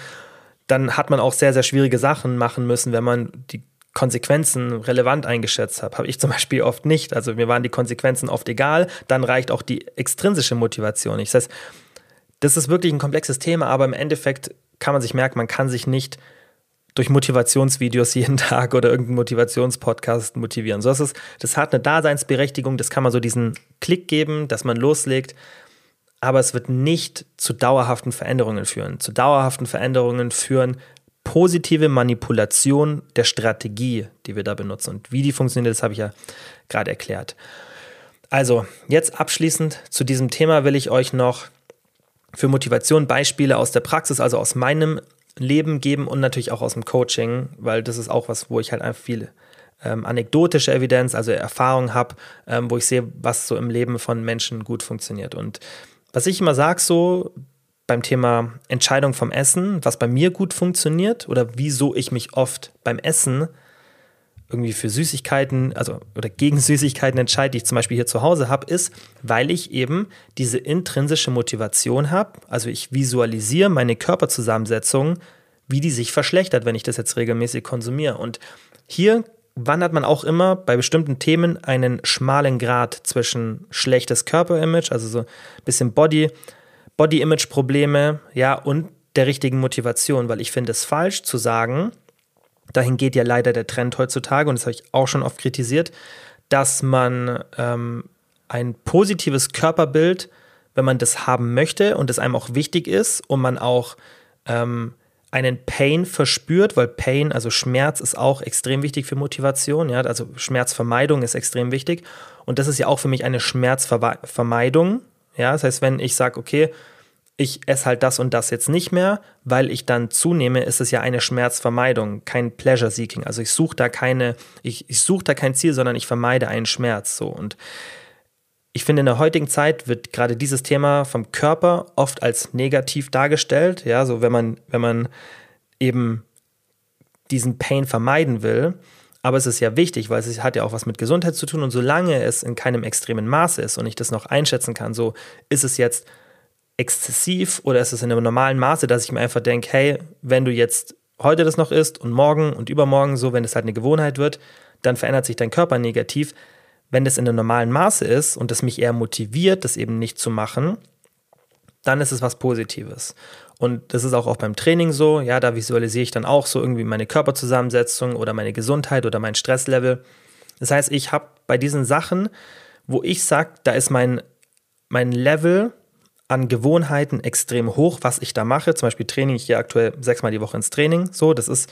dann hat man auch sehr, sehr schwierige Sachen machen müssen, wenn man die Konsequenzen relevant eingeschätzt hat. Habe ich zum Beispiel oft nicht. Also mir waren die Konsequenzen oft egal. Dann reicht auch die extrinsische Motivation nicht. Das heißt, das ist wirklich ein komplexes Thema, aber im Endeffekt kann man sich merken, man kann sich nicht durch Motivationsvideos jeden Tag oder irgendeinen Motivationspodcast motivieren. So ist es, das hat eine Daseinsberechtigung, das kann man so diesen Klick geben, dass man loslegt, aber es wird nicht zu dauerhaften Veränderungen führen. Zu dauerhaften Veränderungen führen positive Manipulation der Strategie, die wir da benutzen. Und wie die funktioniert, das habe ich ja gerade erklärt. Also, jetzt abschließend zu diesem Thema will ich euch noch für Motivation Beispiele aus der Praxis, also aus meinem Leben geben und natürlich auch aus dem Coaching, weil das ist auch was, wo ich halt einfach viel ähm, anekdotische Evidenz, also Erfahrung habe, ähm, wo ich sehe, was so im Leben von Menschen gut funktioniert. Und was ich immer sage, so beim Thema Entscheidung vom Essen, was bei mir gut funktioniert oder wieso ich mich oft beim Essen irgendwie für Süßigkeiten, also oder gegen Süßigkeiten entscheide, die ich zum Beispiel hier zu Hause habe, ist, weil ich eben diese intrinsische Motivation habe. Also ich visualisiere meine Körperzusammensetzung, wie die sich verschlechtert, wenn ich das jetzt regelmäßig konsumiere. Und hier wandert man auch immer bei bestimmten Themen einen schmalen Grad zwischen schlechtes Körperimage, also so ein bisschen Body, Body-Image-Probleme, ja, und der richtigen Motivation, weil ich finde es falsch zu sagen, dahin geht ja leider der Trend heutzutage, und das habe ich auch schon oft kritisiert, dass man ähm, ein positives Körperbild, wenn man das haben möchte und es einem auch wichtig ist und man auch ähm, einen Pain verspürt, weil Pain, also Schmerz, ist auch extrem wichtig für Motivation. Ja? Also Schmerzvermeidung ist extrem wichtig. Und das ist ja auch für mich eine Schmerzvermeidung. Ja? Das heißt, wenn ich sage, okay, ich esse halt das und das jetzt nicht mehr, weil ich dann zunehme, ist es ja eine Schmerzvermeidung, kein Pleasure Seeking. Also ich suche da keine, ich, ich suche da kein Ziel, sondern ich vermeide einen Schmerz. So und ich finde, in der heutigen Zeit wird gerade dieses Thema vom Körper oft als negativ dargestellt. Ja, so wenn man, wenn man eben diesen Pain vermeiden will. Aber es ist ja wichtig, weil es hat ja auch was mit Gesundheit zu tun. Und solange es in keinem extremen Maße ist und ich das noch einschätzen kann, so ist es jetzt exzessiv oder ist es in einem normalen Maße, dass ich mir einfach denke, hey, wenn du jetzt heute das noch isst und morgen und übermorgen so, wenn es halt eine Gewohnheit wird, dann verändert sich dein Körper negativ wenn das in einem normalen Maße ist und das mich eher motiviert, das eben nicht zu machen, dann ist es was Positives. Und das ist auch, auch beim Training so, ja, da visualisiere ich dann auch so irgendwie meine Körperzusammensetzung oder meine Gesundheit oder mein Stresslevel. Das heißt, ich habe bei diesen Sachen, wo ich sage, da ist mein, mein Level an Gewohnheiten extrem hoch, was ich da mache. Zum Beispiel Training, ich gehe aktuell sechsmal die Woche ins Training. So, das ist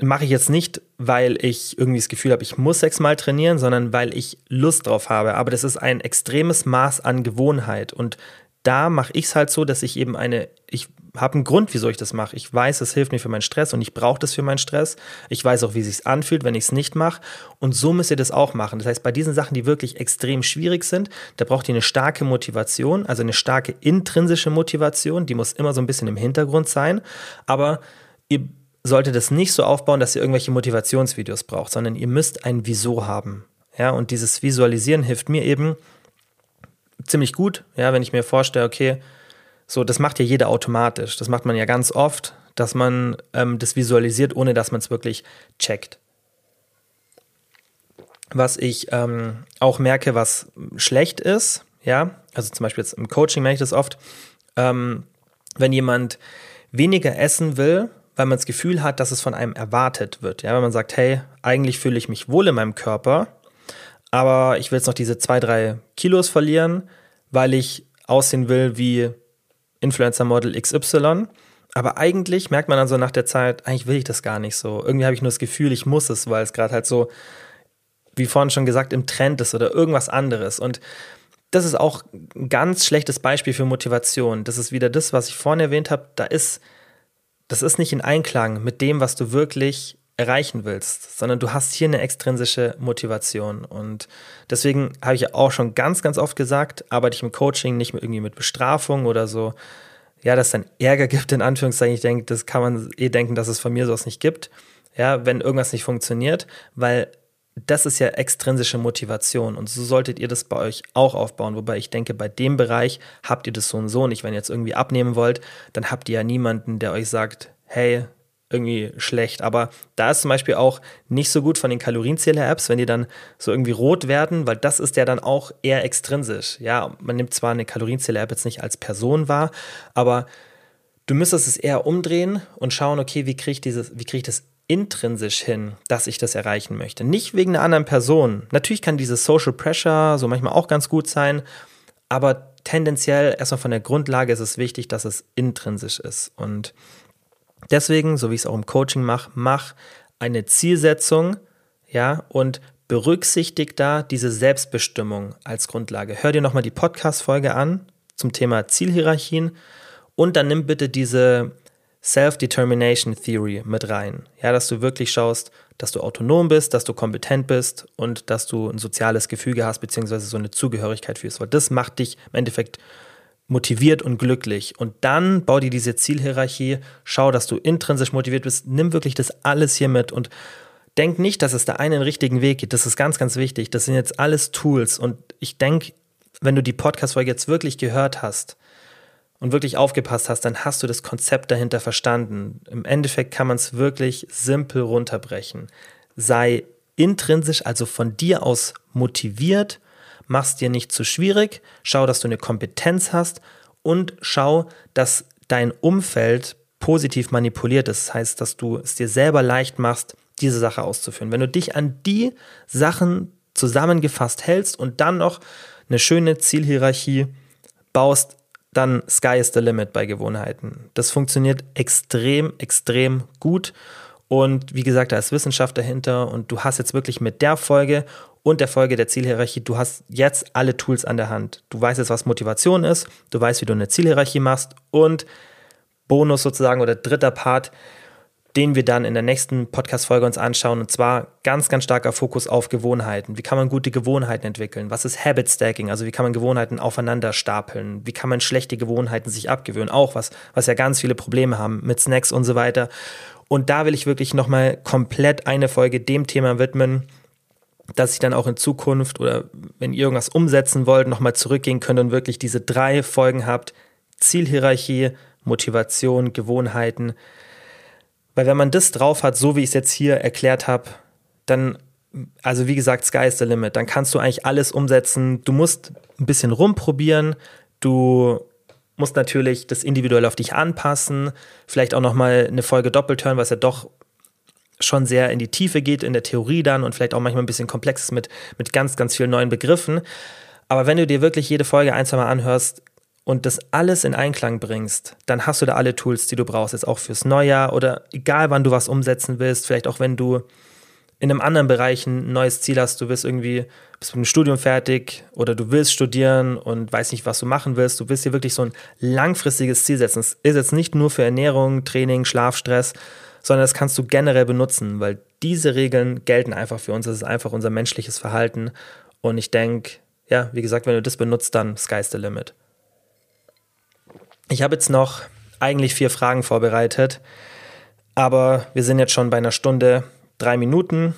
mache ich jetzt nicht, weil ich irgendwie das Gefühl habe, ich muss sechsmal trainieren, sondern weil ich Lust drauf habe. Aber das ist ein extremes Maß an Gewohnheit. Und da mache ich es halt so, dass ich eben eine, ich habe einen Grund, wieso ich das mache. Ich weiß, es hilft mir für meinen Stress und ich brauche das für meinen Stress. Ich weiß auch, wie es sich anfühlt, wenn ich es nicht mache. Und so müsst ihr das auch machen. Das heißt, bei diesen Sachen, die wirklich extrem schwierig sind, da braucht ihr eine starke Motivation, also eine starke intrinsische Motivation. Die muss immer so ein bisschen im Hintergrund sein. Aber ihr solltet es nicht so aufbauen, dass ihr irgendwelche Motivationsvideos braucht, sondern ihr müsst ein Wieso haben. Ja, und dieses Visualisieren hilft mir eben ziemlich gut, ja, wenn ich mir vorstelle, okay, so, das macht ja jeder automatisch. Das macht man ja ganz oft, dass man ähm, das visualisiert, ohne dass man es wirklich checkt. Was ich ähm, auch merke, was schlecht ist, ja, also zum Beispiel jetzt im Coaching merke ich das oft, ähm, wenn jemand weniger essen will, weil man das Gefühl hat, dass es von einem erwartet wird. Ja, wenn man sagt, hey, eigentlich fühle ich mich wohl in meinem Körper, aber ich will jetzt noch diese zwei, drei Kilos verlieren, weil ich aussehen will wie Influencer-Model XY. Aber eigentlich merkt man dann so nach der Zeit, eigentlich will ich das gar nicht so. Irgendwie habe ich nur das Gefühl, ich muss es, weil es gerade halt so, wie vorhin schon gesagt, im Trend ist oder irgendwas anderes. Und das ist auch ein ganz schlechtes Beispiel für Motivation. Das ist wieder das, was ich vorhin erwähnt habe. Da ist, das ist nicht in Einklang mit dem, was du wirklich erreichen willst, sondern du hast hier eine extrinsische Motivation. Und deswegen habe ich ja auch schon ganz, ganz oft gesagt, arbeite ich im Coaching nicht mehr irgendwie mit Bestrafung oder so, ja, dass es dann Ärger gibt, in Anführungszeichen. Ich denke, das kann man eh denken, dass es von mir sowas nicht gibt. Ja, wenn irgendwas nicht funktioniert, weil das ist ja extrinsische Motivation und so solltet ihr das bei euch auch aufbauen. Wobei ich denke, bei dem Bereich habt ihr das so und so nicht. Wenn ihr jetzt irgendwie abnehmen wollt, dann habt ihr ja niemanden, der euch sagt, hey, irgendwie schlecht. Aber da ist zum Beispiel auch nicht so gut von den Kalorienzähler-Apps, wenn die dann so irgendwie rot werden, weil das ist ja dann auch eher extrinsisch. Ja, man nimmt zwar eine Kalorienzähler-App jetzt nicht als Person wahr, aber du müsstest es eher umdrehen und schauen, okay, wie kriege ich dieses, wie kriege ich das intrinsisch hin, dass ich das erreichen möchte. Nicht wegen einer anderen Person. Natürlich kann dieses Social Pressure so manchmal auch ganz gut sein, aber tendenziell erstmal von der Grundlage ist es wichtig, dass es intrinsisch ist. Und Deswegen, so wie ich es auch im Coaching mache, mach eine Zielsetzung, ja, und berücksichtig da diese Selbstbestimmung als Grundlage. Hör dir nochmal die Podcast-Folge an zum Thema Zielhierarchien und dann nimm bitte diese Self-Determination Theory mit rein. Ja, dass du wirklich schaust, dass du autonom bist, dass du kompetent bist und dass du ein soziales Gefüge hast, beziehungsweise so eine Zugehörigkeit fühlst. Weil das macht dich im Endeffekt motiviert und glücklich. Und dann bau dir diese Zielhierarchie, schau, dass du intrinsisch motiviert bist, nimm wirklich das alles hier mit und denk nicht, dass es da einen richtigen Weg geht. Das ist ganz, ganz wichtig. Das sind jetzt alles Tools. Und ich denke, wenn du die Podcast-Folge jetzt wirklich gehört hast und wirklich aufgepasst hast, dann hast du das Konzept dahinter verstanden. Im Endeffekt kann man es wirklich simpel runterbrechen. Sei intrinsisch, also von dir aus motiviert mach's dir nicht zu schwierig, schau, dass du eine Kompetenz hast und schau, dass dein Umfeld positiv manipuliert ist. Das heißt, dass du es dir selber leicht machst, diese Sache auszuführen. Wenn du dich an die Sachen zusammengefasst hältst und dann noch eine schöne Zielhierarchie baust, dann Sky is the limit bei Gewohnheiten. Das funktioniert extrem, extrem gut. Und wie gesagt, da ist Wissenschaft dahinter und du hast jetzt wirklich mit der Folge und der Folge der Zielhierarchie, du hast jetzt alle Tools an der Hand. Du weißt jetzt, was Motivation ist, du weißt, wie du eine Zielhierarchie machst und Bonus sozusagen oder dritter Part, den wir dann in der nächsten Podcast-Folge uns anschauen. Und zwar ganz, ganz starker Fokus auf Gewohnheiten. Wie kann man gute Gewohnheiten entwickeln? Was ist Habit Stacking? Also wie kann man Gewohnheiten aufeinander stapeln? Wie kann man schlechte Gewohnheiten sich abgewöhnen? Auch was, was ja ganz viele Probleme haben mit Snacks und so weiter. Und da will ich wirklich nochmal komplett eine Folge dem Thema widmen dass ich dann auch in Zukunft oder wenn ihr irgendwas umsetzen wollt, nochmal zurückgehen könnt und wirklich diese drei Folgen habt. Zielhierarchie, Motivation, Gewohnheiten. Weil wenn man das drauf hat, so wie ich es jetzt hier erklärt habe, dann, also wie gesagt, Sky is the limit. Dann kannst du eigentlich alles umsetzen. Du musst ein bisschen rumprobieren. Du musst natürlich das individuell auf dich anpassen. Vielleicht auch nochmal eine Folge doppelt hören, was ja doch schon sehr in die Tiefe geht, in der Theorie dann und vielleicht auch manchmal ein bisschen komplex ist mit, mit ganz, ganz vielen neuen Begriffen. Aber wenn du dir wirklich jede Folge ein, zwei Mal anhörst und das alles in Einklang bringst, dann hast du da alle Tools, die du brauchst, jetzt auch fürs Neujahr oder egal wann du was umsetzen willst, vielleicht auch wenn du in einem anderen Bereich ein neues Ziel hast, du willst irgendwie, bist mit dem Studium fertig oder du willst studieren und weißt nicht, was du machen willst, du willst dir wirklich so ein langfristiges Ziel setzen. Es ist jetzt nicht nur für Ernährung, Training, Schlafstress, sondern das kannst du generell benutzen, weil diese Regeln gelten einfach für uns. Das ist einfach unser menschliches Verhalten. Und ich denke, ja, wie gesagt, wenn du das benutzt, dann sky's the limit. Ich habe jetzt noch eigentlich vier Fragen vorbereitet, aber wir sind jetzt schon bei einer Stunde, drei Minuten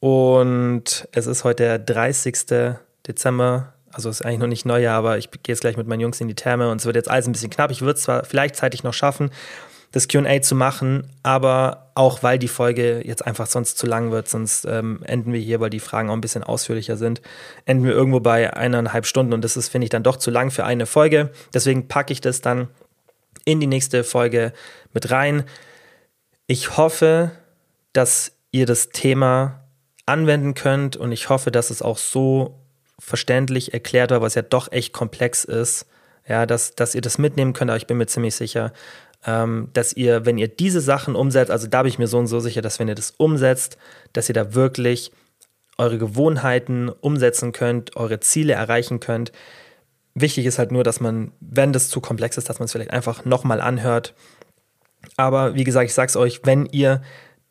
und es ist heute der 30. Dezember. Also ist eigentlich noch nicht Neujahr, aber ich gehe jetzt gleich mit meinen Jungs in die Therme und es wird jetzt alles ein bisschen knapp. Ich würde es zwar vielleicht zeitig noch schaffen, das QA zu machen, aber auch weil die Folge jetzt einfach sonst zu lang wird, sonst ähm, enden wir hier, weil die Fragen auch ein bisschen ausführlicher sind, enden wir irgendwo bei eineinhalb Stunden und das ist, finde ich, dann doch zu lang für eine Folge. Deswegen packe ich das dann in die nächste Folge mit rein. Ich hoffe, dass ihr das Thema anwenden könnt und ich hoffe, dass es auch so verständlich erklärt war, was ja doch echt komplex ist. Ja, dass, dass ihr das mitnehmen könnt, aber ich bin mir ziemlich sicher, ähm, dass ihr, wenn ihr diese Sachen umsetzt, also da bin ich mir so und so sicher, dass wenn ihr das umsetzt, dass ihr da wirklich eure Gewohnheiten umsetzen könnt, eure Ziele erreichen könnt. Wichtig ist halt nur, dass man, wenn das zu komplex ist, dass man es vielleicht einfach nochmal anhört. Aber wie gesagt, ich sag's euch, wenn ihr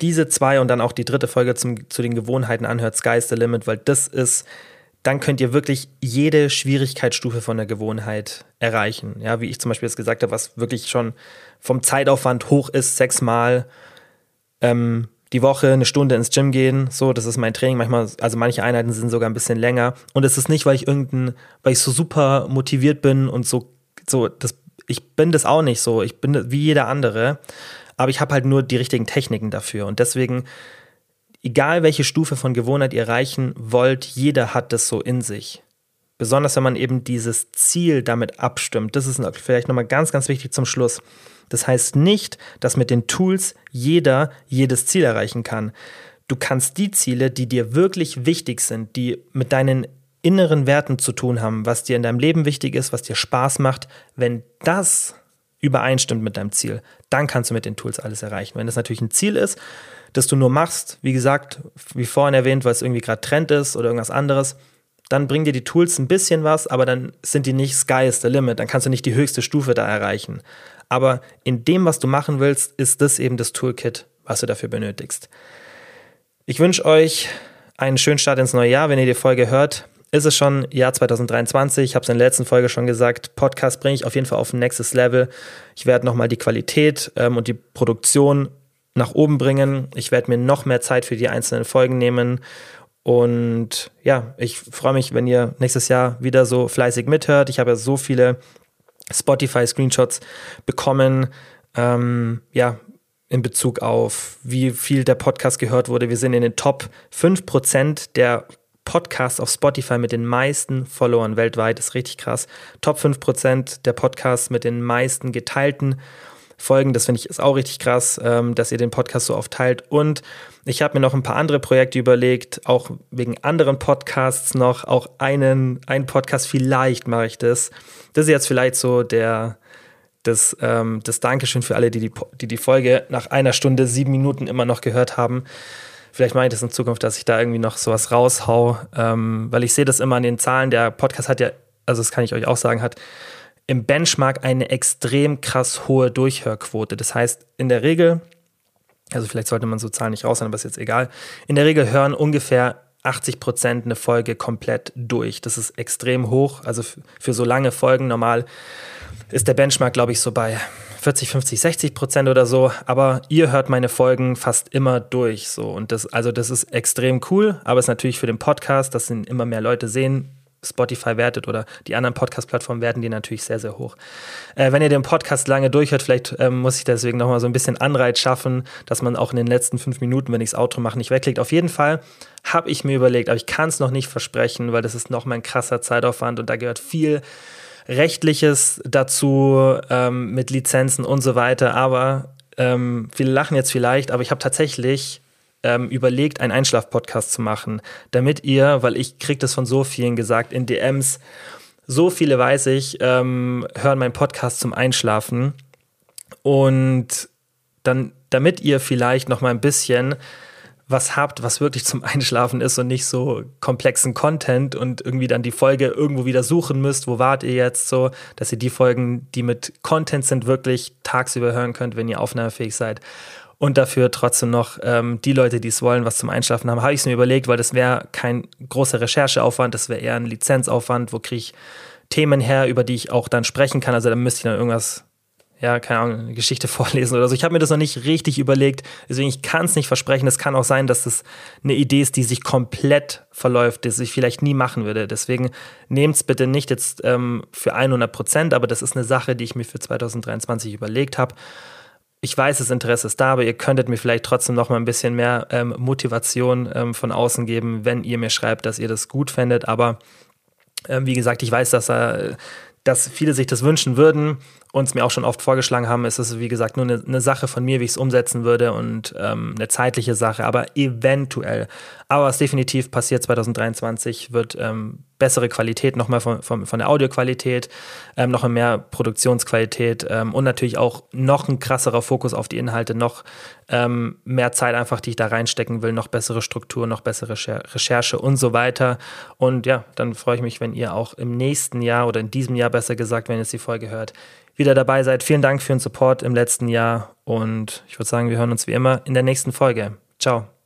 diese zwei und dann auch die dritte Folge zum, zu den Gewohnheiten anhört, Sky's the Limit, weil das ist dann könnt ihr wirklich jede Schwierigkeitsstufe von der Gewohnheit erreichen. Ja, wie ich zum Beispiel jetzt gesagt habe, was wirklich schon vom Zeitaufwand hoch ist, sechsmal ähm, die Woche eine Stunde ins Gym gehen. So, das ist mein Training. Manchmal, also manche Einheiten sind sogar ein bisschen länger. Und es ist nicht, weil ich irgendein, weil ich so super motiviert bin und so, so, das, ich bin das auch nicht so. Ich bin wie jeder andere. Aber ich habe halt nur die richtigen Techniken dafür. Und deswegen egal welche Stufe von Gewohnheit ihr erreichen wollt, jeder hat das so in sich. Besonders wenn man eben dieses Ziel damit abstimmt. Das ist vielleicht nochmal ganz, ganz wichtig zum Schluss. Das heißt nicht, dass mit den Tools jeder jedes Ziel erreichen kann. Du kannst die Ziele, die dir wirklich wichtig sind, die mit deinen inneren Werten zu tun haben, was dir in deinem Leben wichtig ist, was dir Spaß macht, wenn das übereinstimmt mit deinem Ziel, dann kannst du mit den Tools alles erreichen. Wenn das natürlich ein Ziel ist, das du nur machst, wie gesagt, wie vorhin erwähnt, weil es irgendwie gerade Trend ist oder irgendwas anderes, dann bringen dir die Tools ein bisschen was, aber dann sind die nicht Sky is the limit, dann kannst du nicht die höchste Stufe da erreichen. Aber in dem, was du machen willst, ist das eben das Toolkit, was du dafür benötigst. Ich wünsche euch einen schönen Start ins neue Jahr. Wenn ihr die Folge hört, ist es schon Jahr 2023. Ich habe es in der letzten Folge schon gesagt. Podcast bringe ich auf jeden Fall auf ein nächstes Level. Ich werde nochmal die Qualität ähm, und die Produktion nach oben bringen. Ich werde mir noch mehr Zeit für die einzelnen Folgen nehmen. Und ja, ich freue mich, wenn ihr nächstes Jahr wieder so fleißig mithört. Ich habe ja so viele Spotify-Screenshots bekommen. Ähm, ja, in Bezug auf, wie viel der Podcast gehört wurde. Wir sind in den Top 5% der Podcasts auf Spotify mit den meisten Followern weltweit. Das ist richtig krass. Top 5% der Podcasts mit den meisten geteilten Folgen. Das finde ich ist auch richtig krass, ähm, dass ihr den Podcast so oft teilt. Und ich habe mir noch ein paar andere Projekte überlegt, auch wegen anderen Podcasts noch, auch einen, einen Podcast, vielleicht mache ich das. Das ist jetzt vielleicht so der, das, ähm, das Dankeschön für alle, die die, die die Folge nach einer Stunde, sieben Minuten immer noch gehört haben. Vielleicht mache ich das in Zukunft, dass ich da irgendwie noch sowas raushau, ähm, weil ich sehe das immer an den Zahlen. Der Podcast hat ja, also das kann ich euch auch sagen, hat im Benchmark eine extrem krass hohe Durchhörquote. Das heißt, in der Regel, also vielleicht sollte man so Zahlen nicht raus, aber ist jetzt egal, in der Regel hören ungefähr 80 Prozent eine Folge komplett durch. Das ist extrem hoch. Also für so lange Folgen normal ist der Benchmark, glaube ich, so bei 40, 50, 60 Prozent oder so. Aber ihr hört meine Folgen fast immer durch. So und das, also das ist extrem cool. Aber es ist natürlich für den Podcast, dass ihn immer mehr Leute sehen, Spotify wertet oder die anderen Podcast-Plattformen werden die natürlich sehr, sehr hoch. Äh, wenn ihr den Podcast lange durchhört, vielleicht ähm, muss ich deswegen nochmal so ein bisschen Anreiz schaffen, dass man auch in den letzten fünf Minuten, wenn ich das Outro mache, nicht wegklickt. Auf jeden Fall habe ich mir überlegt, aber ich kann es noch nicht versprechen, weil das ist nochmal ein krasser Zeitaufwand und da gehört viel Rechtliches dazu ähm, mit Lizenzen und so weiter. Aber ähm, viele lachen jetzt vielleicht, aber ich habe tatsächlich ähm, überlegt, einen Einschlaf-Podcast zu machen, damit ihr, weil ich kriege das von so vielen gesagt in DMs, so viele weiß ich, ähm, hören meinen Podcast zum Einschlafen. Und dann, damit ihr vielleicht noch mal ein bisschen was habt, was wirklich zum Einschlafen ist und nicht so komplexen Content und irgendwie dann die Folge irgendwo wieder suchen müsst, wo wart ihr jetzt so, dass ihr die Folgen, die mit Content sind, wirklich tagsüber hören könnt, wenn ihr aufnahmefähig seid und dafür trotzdem noch ähm, die Leute, die es wollen, was zum Einschlafen haben, habe ich es mir überlegt, weil das wäre kein großer Rechercheaufwand, das wäre eher ein Lizenzaufwand, wo kriege ich Themen her, über die ich auch dann sprechen kann. Also da müsste ich dann irgendwas, ja, keine Ahnung, eine Geschichte vorlesen oder so. Ich habe mir das noch nicht richtig überlegt, deswegen ich kann es nicht versprechen. Es kann auch sein, dass das eine Idee ist, die sich komplett verläuft, die ich vielleicht nie machen würde. Deswegen nehmt es bitte nicht jetzt ähm, für 100 Prozent, aber das ist eine Sache, die ich mir für 2023 überlegt habe. Ich weiß, das Interesse ist da, aber ihr könntet mir vielleicht trotzdem noch mal ein bisschen mehr ähm, Motivation ähm, von außen geben, wenn ihr mir schreibt, dass ihr das gut fändet. Aber ähm, wie gesagt, ich weiß, dass er dass viele sich das wünschen würden und es mir auch schon oft vorgeschlagen haben, ist es, wie gesagt, nur eine, eine Sache von mir, wie ich es umsetzen würde und ähm, eine zeitliche Sache, aber eventuell. Aber was definitiv passiert 2023, wird ähm, bessere Qualität nochmal von, von, von der Audioqualität, ähm, noch mehr Produktionsqualität ähm, und natürlich auch noch ein krasserer Fokus auf die Inhalte, noch ähm, mehr Zeit einfach, die ich da reinstecken will, noch bessere Struktur, noch bessere Recherche und so weiter. Und ja, dann freue ich mich, wenn ihr auch im nächsten Jahr oder in diesem Jahr besser gesagt, wenn ihr jetzt die Folge hört, wieder dabei seid. Vielen Dank für den Support im letzten Jahr und ich würde sagen, wir hören uns wie immer in der nächsten Folge. Ciao.